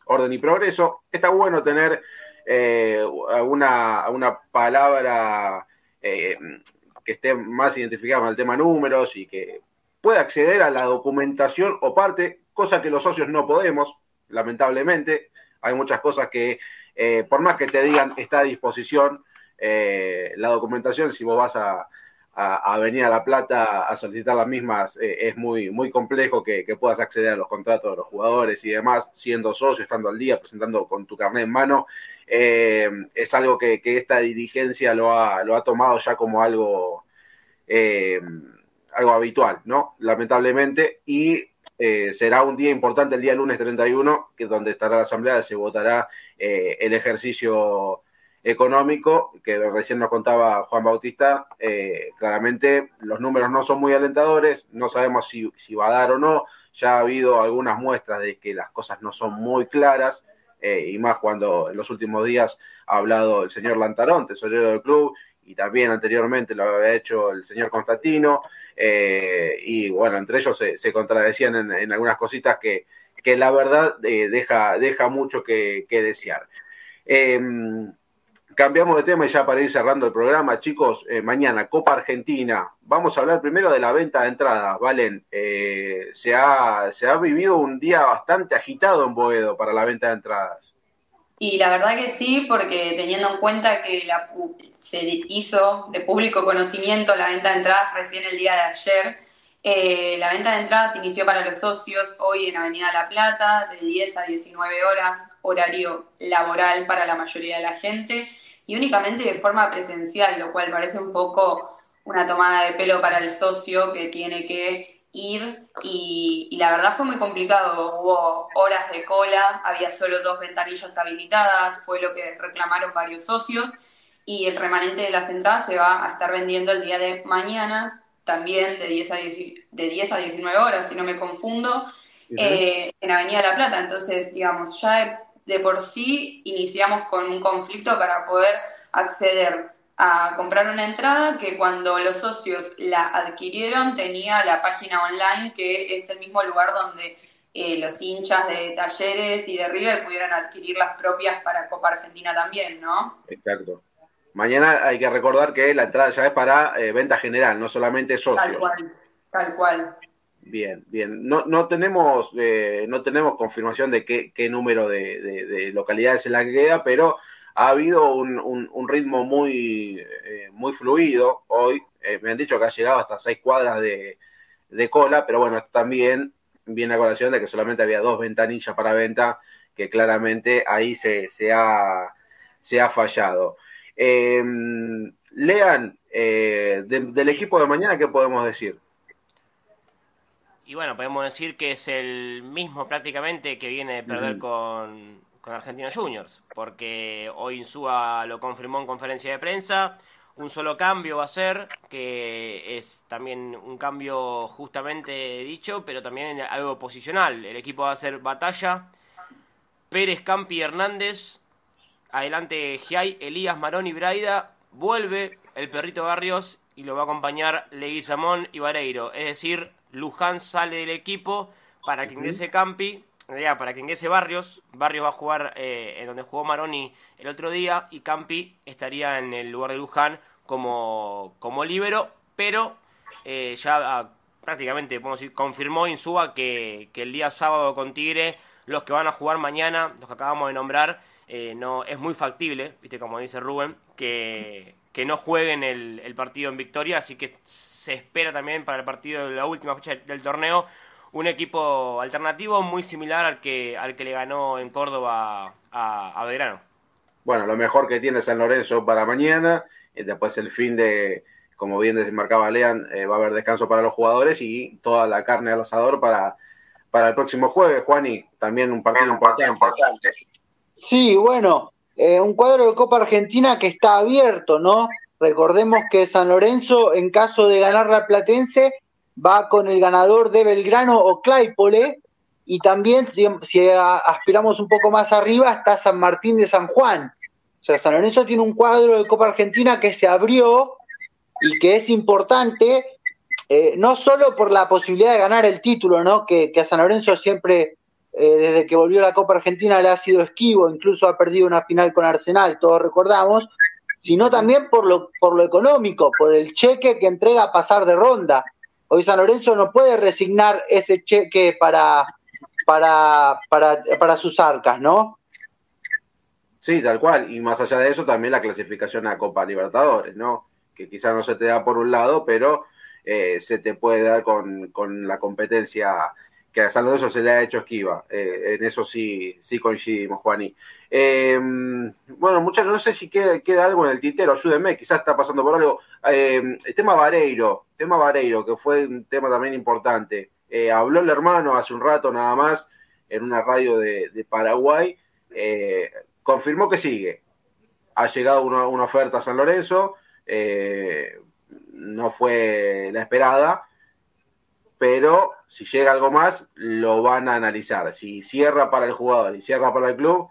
Orden y Progreso. Está bueno tener eh, una, palabra eh, que esté más identificada con el tema números y que pueda acceder a la documentación o parte, cosa que los socios no podemos, lamentablemente. Hay muchas cosas que, eh, por más que te digan está a disposición, la documentación, si vos vas a, a, venir a La Plata a solicitar las mismas, eh, es muy, muy complejo que, puedas acceder a los contratos de los jugadores y demás, siendo socio, estando al día, presentando con tu carnet en mano. Eh, es algo que, esta dirigencia lo ha, lo ha tomado ya como algo, eh, algo habitual, ¿no? Lamentablemente, y será un día importante el día lunes 31, que donde estará la asamblea, se votará el ejercicio económico, que recién nos contaba Juan Bautista, eh, claramente los números no son muy alentadores, no sabemos si, va a dar o no, ya ha habido algunas muestras de que las cosas no son muy claras, eh, y más cuando en los últimos días ha hablado el señor Lantarón, tesorero del club, y también anteriormente lo había hecho el señor Constantino, eh, y bueno, entre ellos se, contradecían en, algunas cositas que, la verdad deja, deja mucho que, que desear. Cambiamos de tema y ya para ir cerrando el programa, chicos, eh, mañana Copa Argentina. Vamos a hablar primero de la venta de entradas, Valen. Eh, se, ha, se ha vivido un día bastante agitado en Boedo para la venta de entradas. Y la verdad que sí, porque teniendo en cuenta que la, se hizo de público conocimiento la venta de entradas recién el día de ayer, eh, la venta de entradas inició para los socios hoy en Avenida La Plata, de 10 a 19 horas, horario laboral para la mayoría de la gente, y únicamente de forma presencial, lo cual parece un poco una tomada de pelo para el socio que tiene que ir y, y, la verdad fue muy complicado, hubo horas de cola, había solo dos ventanillas habilitadas, fue lo que reclamaron varios socios y el remanente de las entradas se va a estar vendiendo el día de mañana también de 10 a, de 10 a 19 horas, si no me confundo, eh, en Avenida La Plata. Entonces, digamos, ya de, por sí iniciamos con un conflicto para poder acceder a comprar una entrada que cuando los socios la adquirieron tenía la página online que es el mismo lugar donde eh, los hinchas de talleres y de River pudieran adquirir las propias para Copa Argentina también, ¿no? Exacto. Mañana hay que recordar que la entrada ya es para eh, venta general, no solamente socios. Tal cual, tal cual. Bien, bien. No, no tenemos eh, no tenemos confirmación de qué, qué número de, localidades en la que queda, pero ha habido un, un, ritmo muy, eh, muy fluido hoy. me han dicho que ha llegado hasta seis cuadras de, cola, pero bueno, también viene a colación de que solamente había dos ventanillas para venta, que claramente ahí se, se, ha, se ha fallado. Eh, Lean, eh, del equipo de mañana, ¿qué podemos decir? Y bueno, podemos decir que es el mismo prácticamente que viene de perder con, con Argentina Juniors, porque hoy Insúa lo confirmó en conferencia de prensa. Un solo cambio va a ser, que es también un cambio justamente dicho, pero también algo posicional. El equipo va a hacer batalla. Pérez, Campi, Hernández, Adelante Giai, Elías, Marón y Braida. Vuelve el perrito Barrios y lo va a acompañar Leguizamón y Vareiro. Es decir, Luján sale del equipo para que ingrese Campi, ya, para que ingrese Barrios. Barrios va a jugar eh, en donde jugó Maroni el otro día y Campi estaría en el lugar de Luján como, como líbero, pero eh, ya ah, prácticamente podemos decir, confirmó Insuba que, que el día sábado con Tigre, los que van a jugar mañana, los que acabamos de nombrar, eh, no es muy factible, viste como dice Rubén, que, que no jueguen el, el, partido en victoria, así que se espera también para el partido de la última fecha del torneo un equipo alternativo muy similar al que al que le ganó en Córdoba a, a Belgrano. Bueno, lo mejor que tiene San Lorenzo para mañana, y después el fin de, como bien desmarcaba Lean, eh, va a haber descanso para los jugadores y toda la carne al asador para, para el próximo jueves, Juani, también un partido importante. Sí, bueno, eh, un cuadro de Copa Argentina que está abierto, ¿no? Recordemos que San Lorenzo, en caso de ganar la Platense, va con el ganador de Belgrano o Claypole, y también, si, aspiramos un poco más arriba, está San Martín de San Juan. O sea, San Lorenzo tiene un cuadro de Copa Argentina que se abrió y que es importante, eh, no solo por la posibilidad de ganar el título, ¿no? Que, que a San Lorenzo siempre eh, desde que volvió a la Copa Argentina le ha sido esquivo, incluso ha perdido una final con Arsenal, todos recordamos, sino también por lo, por lo económico, por el cheque que entrega a pasar de ronda. Hoy San Lorenzo no puede resignar ese cheque para, para, para, para sus arcas, ¿no? Sí, tal cual. Y más allá de eso, también la clasificación a Copa Libertadores, ¿no? Que quizás no se te da por un lado, pero eh, se te puede dar con, con la competencia que a San Lorenzo se le ha hecho esquiva. Eh, en eso sí, sí coincidimos, Juani. Eh, bueno, muchachos, no sé si queda, queda, algo en el tintero, ayúdenme, quizás está pasando por algo. Eh, el tema Vareiro, tema Vareiro, que fue un tema también importante. habló el hermano hace un rato nada más en una radio de, de Paraguay, confirmó que sigue. Ha llegado una, una oferta a San Lorenzo, no fue la esperada, pero si llega algo más, lo van a analizar. Si cierra para el jugador y cierra para el club,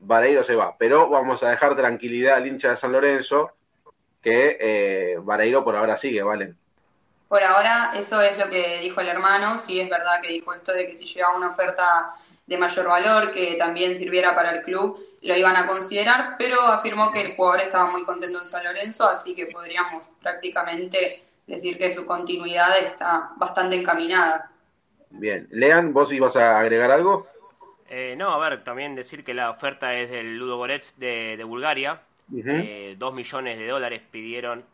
Vareiro se va. Pero vamos a dejar tranquilidad al hincha de San Lorenzo, que eh, Vareiro por ahora sigue, ¿vale? Por ahora, eso es lo que dijo el hermano. Sí, es verdad que dijo esto de que si llega una oferta de mayor valor que también sirviera para el club, lo iban a considerar, pero afirmó que el jugador estaba muy contento en San Lorenzo, así que podríamos prácticamente decir que su continuidad está bastante encaminada. Bien, Lean, ¿vos ibas a agregar algo? Eh, no, a ver, también decir que la oferta es del Ludo Goretz de, Bulgaria. Eh, dos millones de dólares pidieron,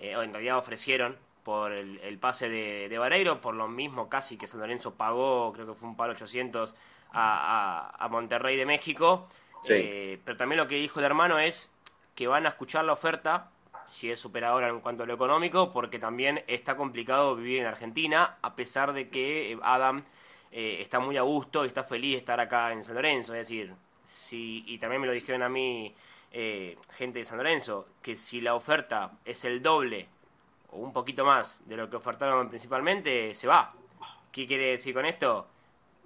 eh, o en realidad ofrecieron por el, pase de, de, Vareiro, por lo mismo casi que San Lorenzo pagó, creo que fue un palo 800 a, a, Monterrey de México. pero también lo que dijo el hermano es que van a escuchar la oferta, si es superadora en cuanto a lo económico, porque también está complicado vivir en Argentina, a pesar de que Adam eh, está muy a gusto y está feliz de estar acá en San Lorenzo. Es decir, si, y también me lo dijeron a mí eh, gente de San Lorenzo, que si la oferta es el doble o un poquito más de lo que ofertaron principalmente, se va. ¿Qué quiere decir con esto?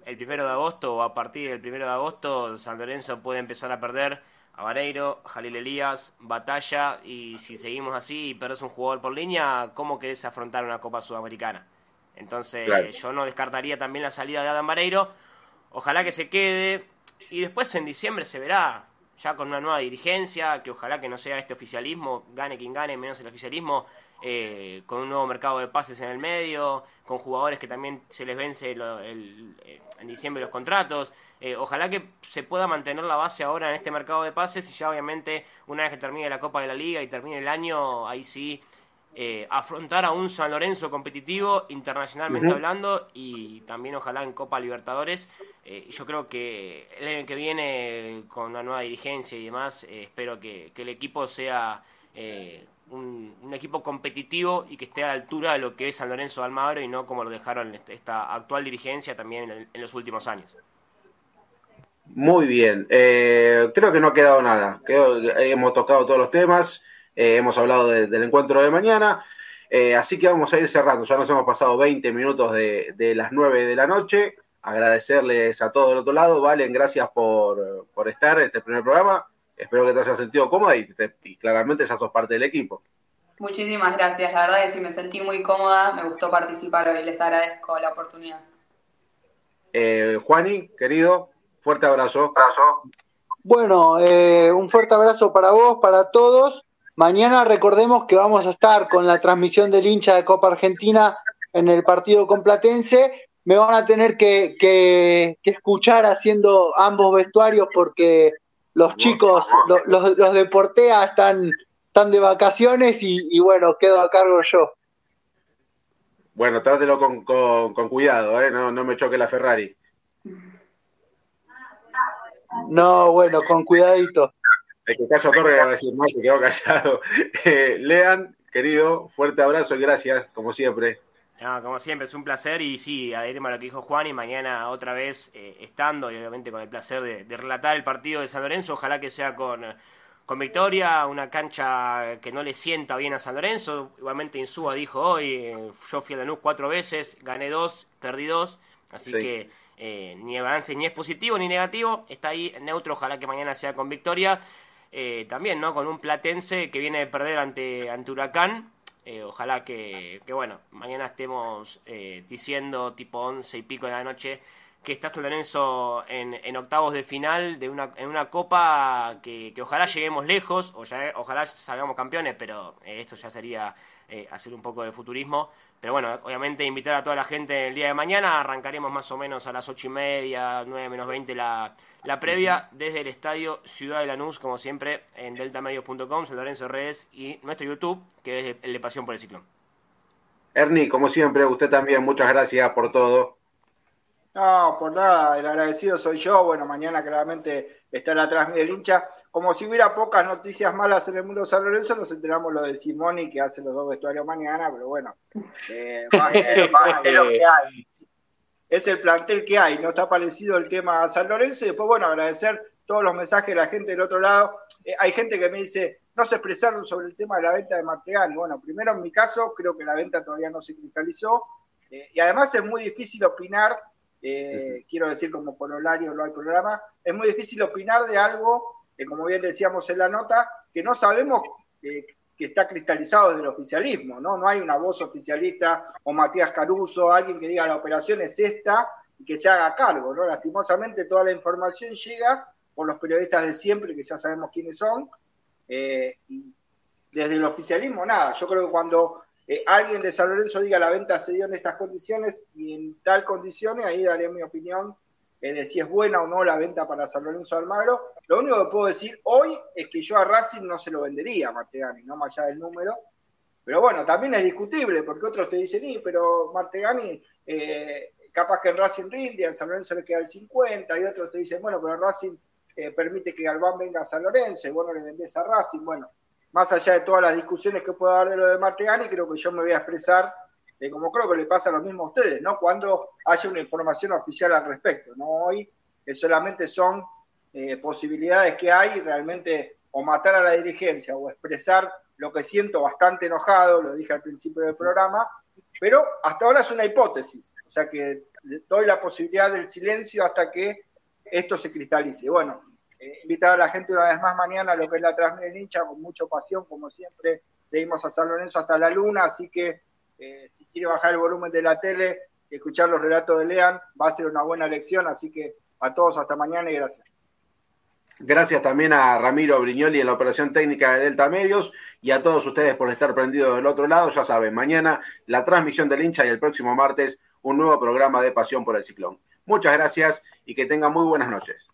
El primero de agosto o a partir del primero de agosto, San Lorenzo puede empezar a perder a Vareiro, Jalil Elías, Batalla, y si seguimos así y perdés un jugador por línea, ¿cómo querés afrontar una Copa Sudamericana? Entonces yo no descartaría también la salida de Adam Vareiro. Ojalá que se quede. Y después en diciembre se verá ya con una nueva dirigencia, que ojalá que no sea este oficialismo, gane quien gane, menos el oficialismo, eh, con un nuevo mercado de pases en el medio, con jugadores que también se les vence eh, en diciembre los contratos. Eh, ojalá que se pueda mantener la base ahora en este mercado de pases y ya obviamente una vez que termine la Copa de la Liga y termine el año, ahí sí eh, afrontar a un San Lorenzo competitivo internacionalmente hablando y también ojalá en Copa Libertadores. Eh, yo creo que el año que viene con una nueva dirigencia y demás, eh, espero que, el equipo sea un, equipo competitivo y que esté a la altura de lo que es San Lorenzo de Almagro y no como lo dejaron esta actual dirigencia también en, los últimos años. Muy bien, creo que no ha quedado nada, hemos tocado todos los temas. Eh, hemos hablado del encuentro de mañana. Eh, así que vamos a ir cerrando. Ya nos hemos pasado 20 minutos de, las 9 de la noche. Agradecerles a todos del otro lado. Valen, gracias por, estar en este primer programa. Espero que te hayas sentido cómoda y, claramente ya sos parte del equipo. Muchísimas gracias. La verdad es que me sentí muy cómoda. Me gustó participar hoy. Les agradezco la oportunidad. Eh, Juani, querido, fuerte abrazo. abrazo. Bueno, un fuerte abrazo para vos, para todos. Mañana recordemos que vamos a estar con la transmisión del hincha de Copa Argentina en el partido con Platense. Me van a tener que, escuchar haciendo ambos vestuarios porque los chicos, los, los, de Portea están, están de vacaciones y, bueno, quedo a cargo yo. Bueno, trátelo con, con, cuidado, ¿eh? no, no me choque la Ferrari. No, bueno, con cuidadito. El que Caso Torre va a decir más, se quedó callado. Eh, Lean, querido, fuerte abrazo y gracias, como siempre. Como siempre, es un placer y sí, adherirme a lo que dijo Juan y mañana otra vez eh, estando y obviamente con el placer de, relatar el partido de San Lorenzo, ojalá que sea con, con victoria, una cancha que no le sienta bien a San Lorenzo, igualmente Insúa dijo hoy, eh, yo fui a Lanús cuatro veces, gané dos, perdí dos, así que ni avance ni es positivo ni negativo, está ahí neutro, ojalá que mañana sea con victoria. Eh, también, ¿no? Con un platense que viene de perder ante, ante Huracán. Eh, ojalá que, que, bueno, mañana estemos eh, diciendo tipo once y pico de la noche que está San en, en, octavos de final de una, en una copa que, que ojalá lleguemos lejos, o ya, ojalá salgamos campeones, pero esto ya sería hacer un poco de futurismo. Pero bueno, obviamente invitar a toda la gente el día de mañana. Arrancaremos más o menos a las ocho y media, nueve menos veinte la, la previa desde el estadio Ciudad de Lanús, como siempre, en deltamedios.com, San Lorenzo Redes y nuestro YouTube, que es el de Pasión por el Ciclón. Ernie, como siempre, usted también, muchas gracias por todo. No, por nada, el agradecido soy yo. Bueno, mañana claramente estará atrás del hincha como si hubiera pocas noticias malas en el mundo de San Lorenzo, nos enteramos lo de Simoni que hace los dos vestuarios mañana, pero bueno, eh, es el plantel que hay, no está parecido el tema a San Lorenzo, y después, bueno, agradecer todos los mensajes de la gente del otro lado. Eh, hay gente que me dice, no se expresaron sobre el tema de la venta de Martegani. Bueno, primero en mi caso, creo que la venta todavía no se cristalizó, eh, y además es muy difícil opinar, quiero decir como pololario, no hay programa, es muy difícil opinar de algo como bien decíamos en la nota, que no sabemos que está cristalizado desde el oficialismo, ¿no? No hay una voz oficialista o Matías Caruso, alguien que diga la operación es esta, y que se haga cargo, ¿no? Lastimosamente toda la información llega por los periodistas de siempre, que ya sabemos quiénes son, eh, y desde el oficialismo nada. Yo creo que cuando eh, alguien de San Lorenzo diga la venta se dio en estas condiciones y en tal condiciones, ahí daré mi opinión de si es buena o no la venta para San Lorenzo Almagro. Lo único que puedo decir hoy es que yo a Racing no se lo vendería a Martegani, no más allá del número. Pero bueno, también es discutible, porque otros te dicen, sí, pero Martegani, eh, capaz que en Racing rinde, en San Lorenzo le queda el 50, y otros te dicen, bueno, pero Racing eh, permite que Galván venga a San Lorenzo, y bueno, le vendés a Racing. Bueno, más allá de todas las discusiones que pueda haber de lo de Martegani, creo que yo me voy a expresar de como creo que le pasa lo mismo a ustedes, ¿no? Cuando haya una información oficial al respecto, ¿no? Hoy que solamente son eh, posibilidades que hay realmente o matar a la dirigencia o expresar lo que siento bastante enojado, lo dije al principio del programa, pero hasta ahora es una hipótesis, o sea que doy la posibilidad del silencio hasta que esto se cristalice. Bueno, eh, invitar a la gente una vez más mañana a lo que es la transmisión hincha, con mucha pasión, como siempre, seguimos a San Lorenzo hasta la luna, así que eh, si quiere bajar el volumen de la tele y escuchar los relatos de Lean, va a ser una buena lección, así que a todos hasta mañana y gracias. Gracias también a Ramiro Brignoli en la operación técnica de Delta Medios y a todos ustedes por estar prendidos del otro lado. Ya saben, mañana la transmisión del hincha y el próximo martes un nuevo programa de Pasión por el Ciclón. Muchas gracias y que tengan muy buenas noches.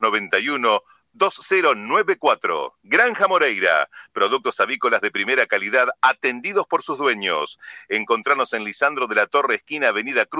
...91 2094. Granja Moreira. Productos avícolas de primera calidad atendidos por sus dueños. Encontrarnos en Lisandro de la Torre, esquina Avenida Cruz.